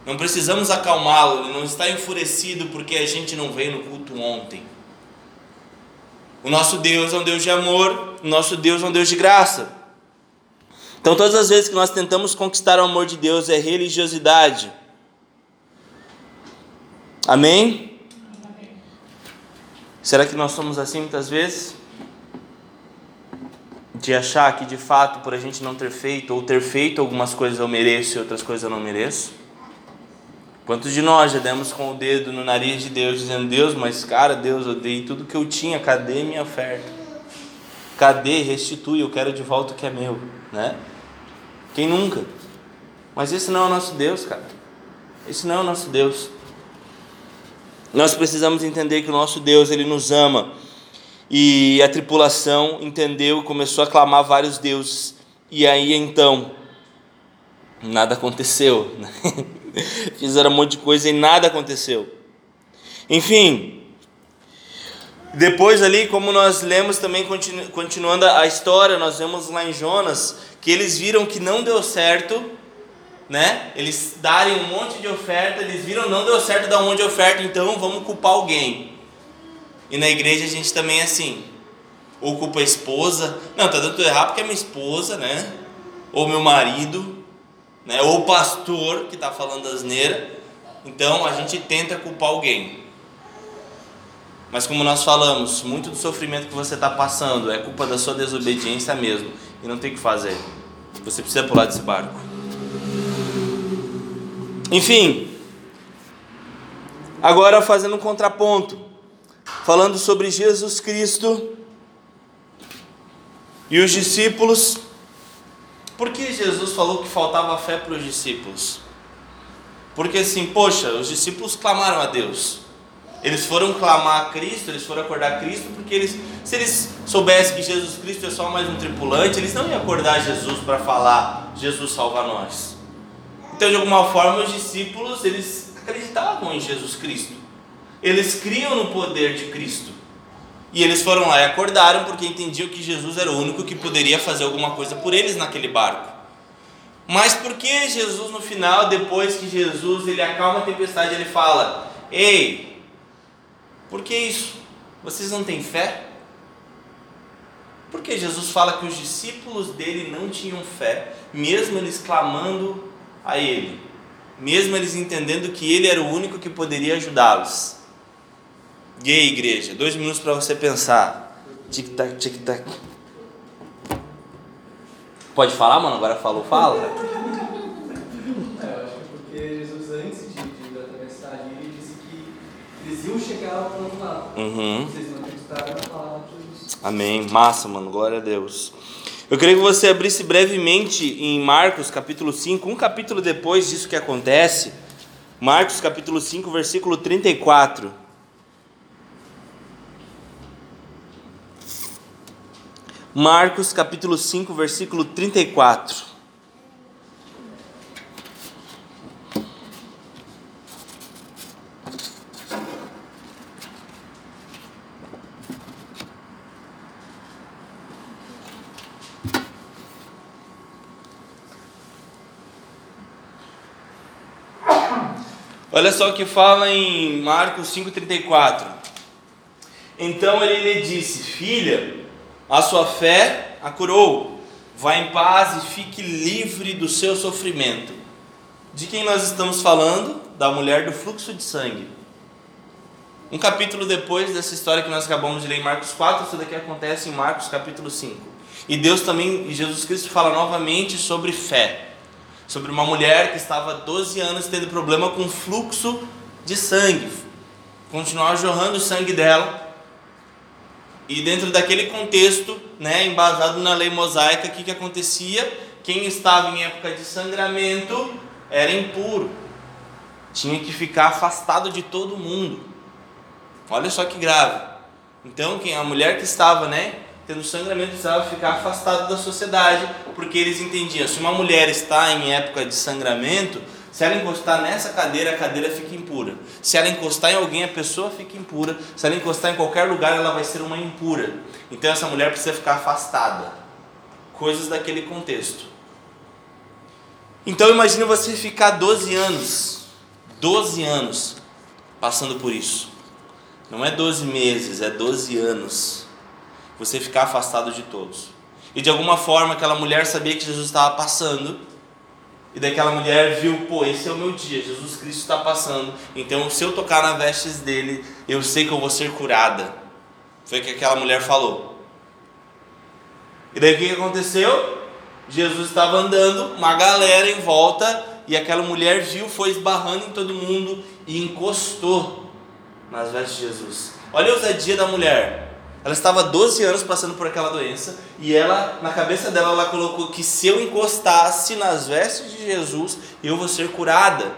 Não precisamos acalmá-lo, ele não está enfurecido porque a gente não veio no culto ontem. O nosso Deus é um Deus de amor, o nosso Deus é um Deus de graça. Então, todas as vezes que nós tentamos conquistar o amor de Deus é religiosidade. Amém? Será que nós somos assim muitas vezes? De achar que de fato, por a gente não ter feito ou ter feito algumas coisas eu mereço e outras coisas eu não mereço? Quantos de nós já demos com o dedo no nariz de Deus, dizendo: Deus, mas cara, Deus, eu dei tudo que eu tinha, cadê minha oferta? Cadê? Restitui, eu quero de volta o que é meu, né? Quem nunca? Mas esse não é o nosso Deus, cara. Esse não é o nosso Deus. Nós precisamos entender que o nosso Deus, ele nos ama. E a tripulação entendeu, começou a clamar vários deuses. E aí então, nada aconteceu. Fizeram um monte de coisa e nada aconteceu. Enfim, depois ali, como nós lemos também, continu continuando a história, nós vemos lá em Jonas que eles viram que não deu certo né? Eles darem um monte de oferta, eles viram não deu certo dar um monte de oferta, então vamos culpar alguém. E na igreja a gente também é assim. Ou culpa a esposa. Não, tá dando tudo errado porque é minha esposa, né? ou meu marido, né, ou o pastor que está falando asneira. Então a gente tenta culpar alguém. Mas como nós falamos, muito do sofrimento que você está passando é culpa da sua desobediência mesmo. E não tem o que fazer. Você precisa pular desse barco. Enfim, agora fazendo um contraponto, falando sobre Jesus Cristo e os discípulos. Por que Jesus falou que faltava fé para os discípulos? Porque assim, poxa, os discípulos clamaram a Deus. Eles foram clamar a Cristo, eles foram acordar Cristo, porque eles, se eles soubessem que Jesus Cristo é só mais um tripulante, eles não iam acordar Jesus para falar: Jesus salva nós. Então, de alguma forma, os discípulos eles acreditavam em Jesus Cristo. Eles criam no poder de Cristo. E eles foram lá e acordaram porque entendiam que Jesus era o único que poderia fazer alguma coisa por eles naquele barco. Mas por que Jesus no final, depois que Jesus ele acalma a tempestade, ele fala: "Ei, por que isso? Vocês não têm fé?" Porque Jesus fala que os discípulos dele não tinham fé, mesmo eles clamando a ele, mesmo eles entendendo que ele era o único que poderia ajudá-los. E aí, igreja, dois minutos para você pensar. Tic-tac, tic-tac. Pode falar, mano? Agora falou, fala. É, eu acho que porque Jesus, antes de, de da tempestade, ele disse que eles iam chegar ao outro lado. Uhum. Vocês não acreditaram na palavra de Jesus. Amém. Massa, mano. Glória a Deus. Eu queria que você abrisse brevemente em Marcos capítulo 5, um capítulo depois disso que acontece. Marcos capítulo 5, versículo 34. Marcos capítulo 5, versículo 34. Olha só o que fala em Marcos 5,34. Então ele lhe disse: Filha, a sua fé a curou. Vá em paz e fique livre do seu sofrimento. De quem nós estamos falando? Da mulher do fluxo de sangue. Um capítulo depois dessa história que nós acabamos de ler em Marcos 4, isso daqui acontece em Marcos capítulo 5. E Deus também, Jesus Cristo fala novamente sobre fé. Sobre uma mulher que estava 12 anos tendo problema com fluxo de sangue. Continuava jorrando o sangue dela. E dentro daquele contexto, né, embasado na lei mosaica, o que, que acontecia? Quem estava em época de sangramento era impuro. Tinha que ficar afastado de todo mundo. Olha só que grave. Então, quem a mulher que estava, né, tendo sangramento precisava ficar afastado da sociedade, porque eles entendiam, se uma mulher está em época de sangramento, se ela encostar nessa cadeira, a cadeira fica impura. Se ela encostar em alguém, a pessoa fica impura. Se ela encostar em qualquer lugar, ela vai ser uma impura. Então essa mulher precisa ficar afastada. Coisas daquele contexto. Então imagine você ficar 12 anos, 12 anos passando por isso. Não é 12 meses, é 12 anos. Você ficar afastado de todos. E de alguma forma aquela mulher sabia que Jesus estava passando e daquela mulher viu, pô, esse é o meu dia, Jesus Cristo está passando. Então, se eu tocar nas vestes dele, eu sei que eu vou ser curada. Foi o que aquela mulher falou. E daí o que aconteceu? Jesus estava andando, uma galera em volta, e aquela mulher viu, foi esbarrando em todo mundo e encostou nas vestes de Jesus. Olha a ousadia da mulher. Ela estava 12 anos passando por aquela doença e ela, na cabeça dela, ela colocou que se eu encostasse nas vestes de Jesus, eu vou ser curada.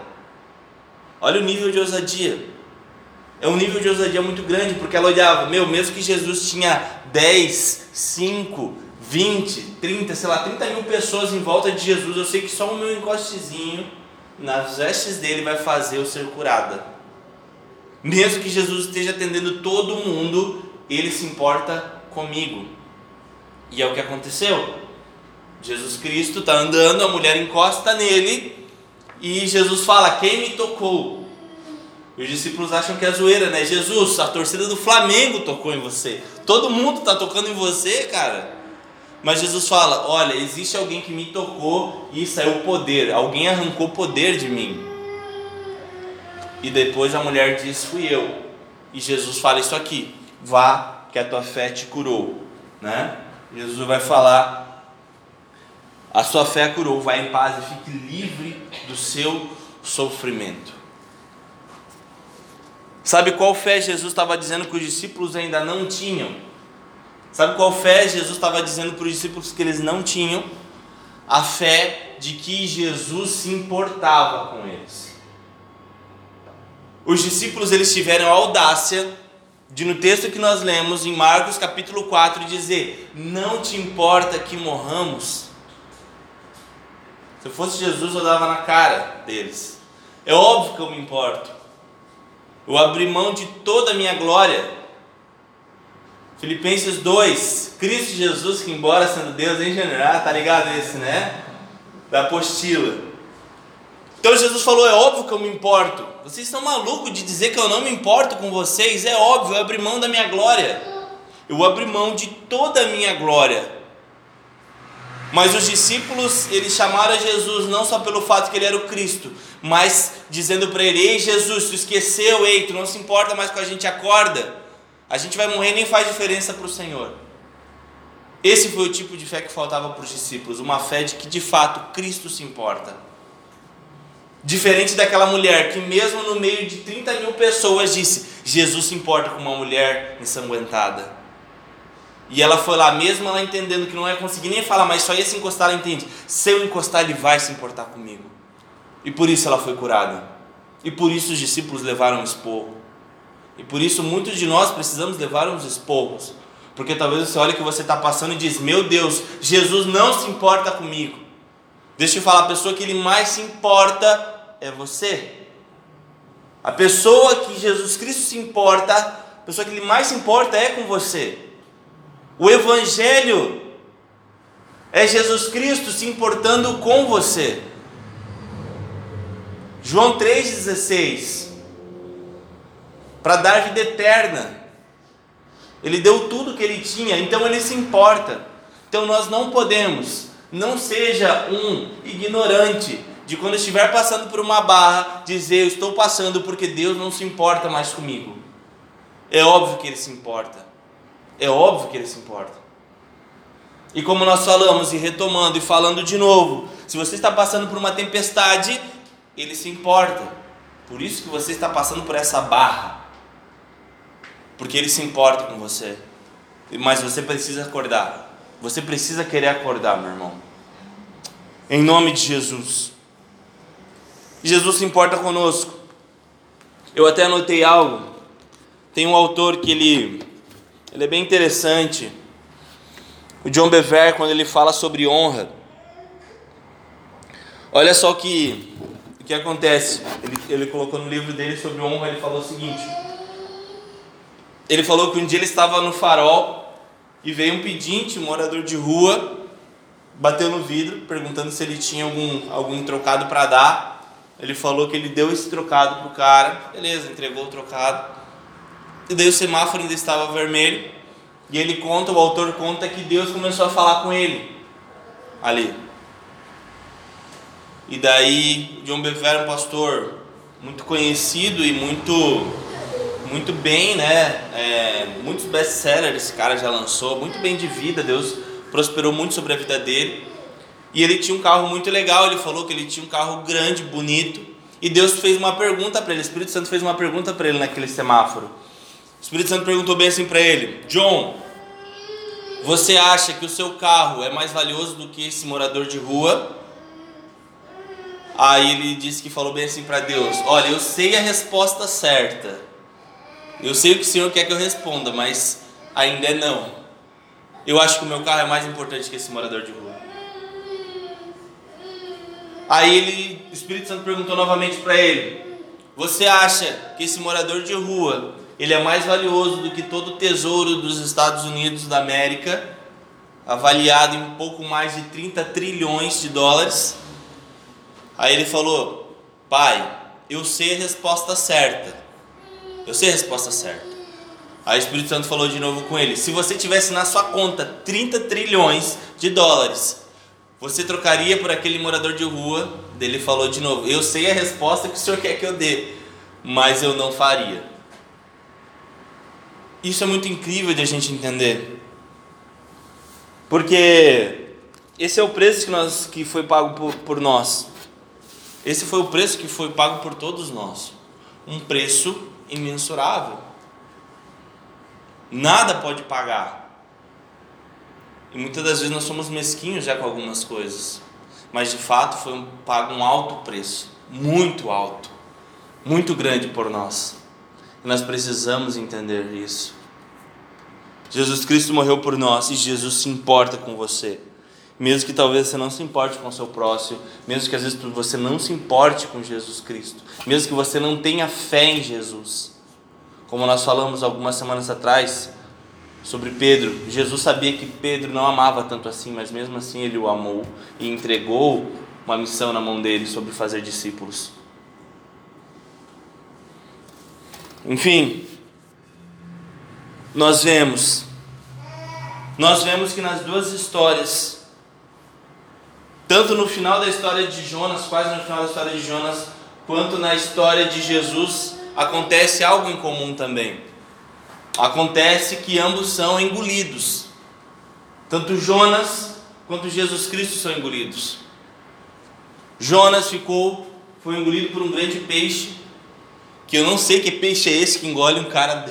Olha o nível de ousadia. É um nível de ousadia muito grande, porque ela olhava, meu, mesmo que Jesus tinha 10, 5, 20, 30, sei lá, 30 mil pessoas em volta de Jesus, eu sei que só o meu encostezinho nas vestes dele vai fazer eu ser curada. Mesmo que Jesus esteja atendendo todo mundo, ele se importa comigo. E é o que aconteceu. Jesus Cristo está andando, a mulher encosta nele e Jesus fala: Quem me tocou? E os discípulos acham que é zoeira, né? Jesus, a torcida do Flamengo tocou em você. Todo mundo está tocando em você, cara. Mas Jesus fala: Olha, existe alguém que me tocou e saiu poder, alguém arrancou poder de mim. E depois a mulher diz: Fui eu. E Jesus fala isso aqui: Vá, que a tua fé te curou. Né? Jesus vai falar: A sua fé curou, vá em paz e fique livre do seu sofrimento. Sabe qual fé Jesus estava dizendo que os discípulos ainda não tinham? Sabe qual fé Jesus estava dizendo para os discípulos que eles não tinham? A fé de que Jesus se importava com eles. Os discípulos eles tiveram a audácia de no texto que nós lemos em Marcos capítulo 4 dizer: "Não te importa que morramos?" Se eu fosse Jesus, eu dava na cara deles. É óbvio que eu me importo. Eu abri mão de toda a minha glória Filipenses 2, Cristo Jesus, que embora sendo Deus em general, tá ligado esse, né? Da apostila. Então Jesus falou: é óbvio que eu me importo. Vocês estão malucos de dizer que eu não me importo com vocês? É óbvio, eu abri mão da minha glória. Eu abri mão de toda a minha glória. Mas os discípulos, eles chamaram Jesus não só pelo fato que ele era o Cristo, mas dizendo para ele: Ei Jesus, tu esqueceu, ei, tu não se importa mais com a gente, acorda. A gente vai morrer nem faz diferença para o Senhor. Esse foi o tipo de fé que faltava para os discípulos, uma fé de que de fato Cristo se importa. Diferente daquela mulher que, mesmo no meio de 30 mil pessoas, disse: Jesus se importa com uma mulher ensanguentada. E ela foi lá, mesmo ela entendendo que não ia conseguir nem falar, mas só ia se encostar, ela entende: se eu encostar, ele vai se importar comigo. E por isso ela foi curada. E por isso os discípulos levaram um esporro. E por isso muitos de nós precisamos levar uns esporros. Porque talvez você olhe que você está passando e diz: Meu Deus, Jesus não se importa comigo. Deixa eu falar, a pessoa que ele mais se importa é você. A pessoa que Jesus Cristo se importa, a pessoa que ele mais se importa é com você. O Evangelho é Jesus Cristo se importando com você. João 3,16 para dar vida eterna. Ele deu tudo que ele tinha, então ele se importa. Então nós não podemos, não seja um ignorante de quando estiver passando por uma barra, dizer eu estou passando porque Deus não se importa mais comigo. É óbvio que ele se importa. É óbvio que ele se importa. E como nós falamos, e retomando e falando de novo, se você está passando por uma tempestade, ele se importa. Por isso que você está passando por essa barra porque Ele se importa com você. Mas você precisa acordar. Você precisa querer acordar, meu irmão. Em nome de Jesus. Jesus se importa conosco. Eu até anotei algo. Tem um autor que ele, ele é bem interessante. O John Bever, quando ele fala sobre honra. Olha só que, o que acontece. Ele, ele colocou no livro dele sobre honra, ele falou o seguinte ele falou que um dia ele estava no farol e veio um pedinte, um morador de rua, bateu no vidro perguntando se ele tinha algum, algum trocado para dar. Ele falou que ele deu esse trocado pro cara, beleza, entregou o trocado. E daí o semáforo ainda estava vermelho. E ele conta, o autor conta que Deus começou a falar com ele ali. E daí John Bevere, um pastor muito conhecido e muito muito bem, né? É, muitos best-sellers esse cara já lançou, muito bem de vida, Deus prosperou muito sobre a vida dele. E ele tinha um carro muito legal, ele falou que ele tinha um carro grande, bonito. E Deus fez uma pergunta para ele, o Espírito Santo fez uma pergunta para ele naquele semáforo. O Espírito Santo perguntou bem assim para ele: John, você acha que o seu carro é mais valioso do que esse morador de rua? Aí ele disse que falou bem assim para Deus: Olha, eu sei a resposta certa. Eu sei o que o Senhor quer que eu responda, mas ainda é não. Eu acho que o meu carro é mais importante que esse morador de rua. Aí ele, o Espírito Santo perguntou novamente para ele: Você acha que esse morador de rua ele é mais valioso do que todo o tesouro dos Estados Unidos da América, avaliado em pouco mais de 30 trilhões de dólares? Aí ele falou: Pai, eu sei a resposta certa. Eu sei a resposta certa. Aí o Espírito Santo falou de novo com ele: Se você tivesse na sua conta 30 trilhões de dólares, você trocaria por aquele morador de rua? Ele falou de novo: Eu sei a resposta que o senhor quer que eu dê, mas eu não faria. Isso é muito incrível de a gente entender. Porque esse é o preço que, nós, que foi pago por, por nós. Esse foi o preço que foi pago por todos nós. Um preço imensurável. Nada pode pagar. E muitas das vezes nós somos mesquinhos já com algumas coisas. Mas de fato foi um, pago um alto preço. Muito alto. Muito grande por nós. E nós precisamos entender isso. Jesus Cristo morreu por nós e Jesus se importa com você. Mesmo que talvez você não se importe com o seu próximo, mesmo que às vezes você não se importe com Jesus Cristo, mesmo que você não tenha fé em Jesus. Como nós falamos algumas semanas atrás sobre Pedro, Jesus sabia que Pedro não amava tanto assim, mas mesmo assim ele o amou e entregou uma missão na mão dele sobre fazer discípulos. Enfim, nós vemos nós vemos que nas duas histórias tanto no final da história de Jonas, quase no final da história de Jonas, quanto na história de Jesus, acontece algo em comum também. Acontece que ambos são engolidos. Tanto Jonas quanto Jesus Cristo são engolidos. Jonas ficou, foi engolido por um grande peixe, que eu não sei que peixe é esse que engole um cara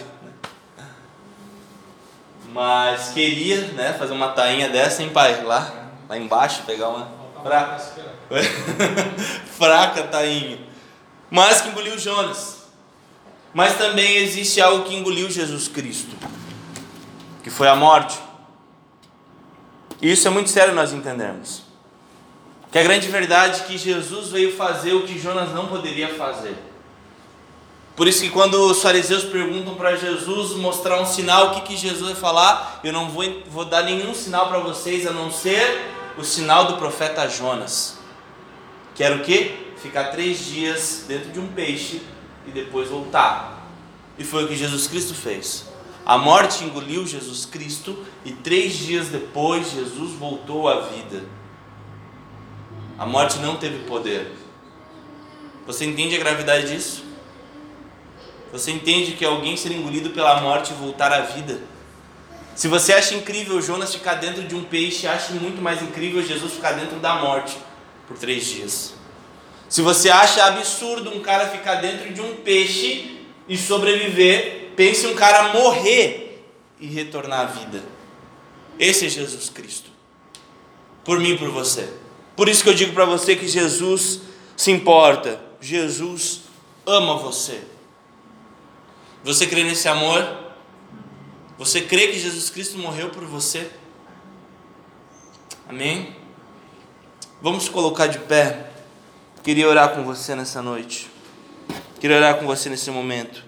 mas queria né, fazer uma tainha dessa, hein, pai? Lá, lá embaixo, pegar uma. Fraca. Fraca tainha. Mas que engoliu Jonas. Mas também existe algo que engoliu Jesus Cristo, que foi a morte. E isso é muito sério nós entendermos. Que a grande verdade é que Jesus veio fazer o que Jonas não poderia fazer. Por isso que quando os fariseus perguntam para Jesus mostrar um sinal, o que, que Jesus vai falar? Eu não vou, vou dar nenhum sinal para vocês a não ser o sinal do profeta Jonas. Que era o que? Ficar três dias dentro de um peixe e depois voltar. E foi o que Jesus Cristo fez. A morte engoliu Jesus Cristo e três dias depois Jesus voltou à vida. A morte não teve poder. Você entende a gravidade disso? Você entende que alguém ser engolido pela morte e voltar à vida? Se você acha incrível Jonas ficar dentro de um peixe, acha muito mais incrível Jesus ficar dentro da morte por três dias. Se você acha absurdo um cara ficar dentro de um peixe e sobreviver, pense um cara morrer e retornar à vida. Esse é Jesus Cristo. Por mim e por você. Por isso que eu digo para você que Jesus se importa. Jesus ama você. Você crê nesse amor? Você crê que Jesus Cristo morreu por você? Amém? Vamos colocar de pé. Queria orar com você nessa noite. Queria orar com você nesse momento.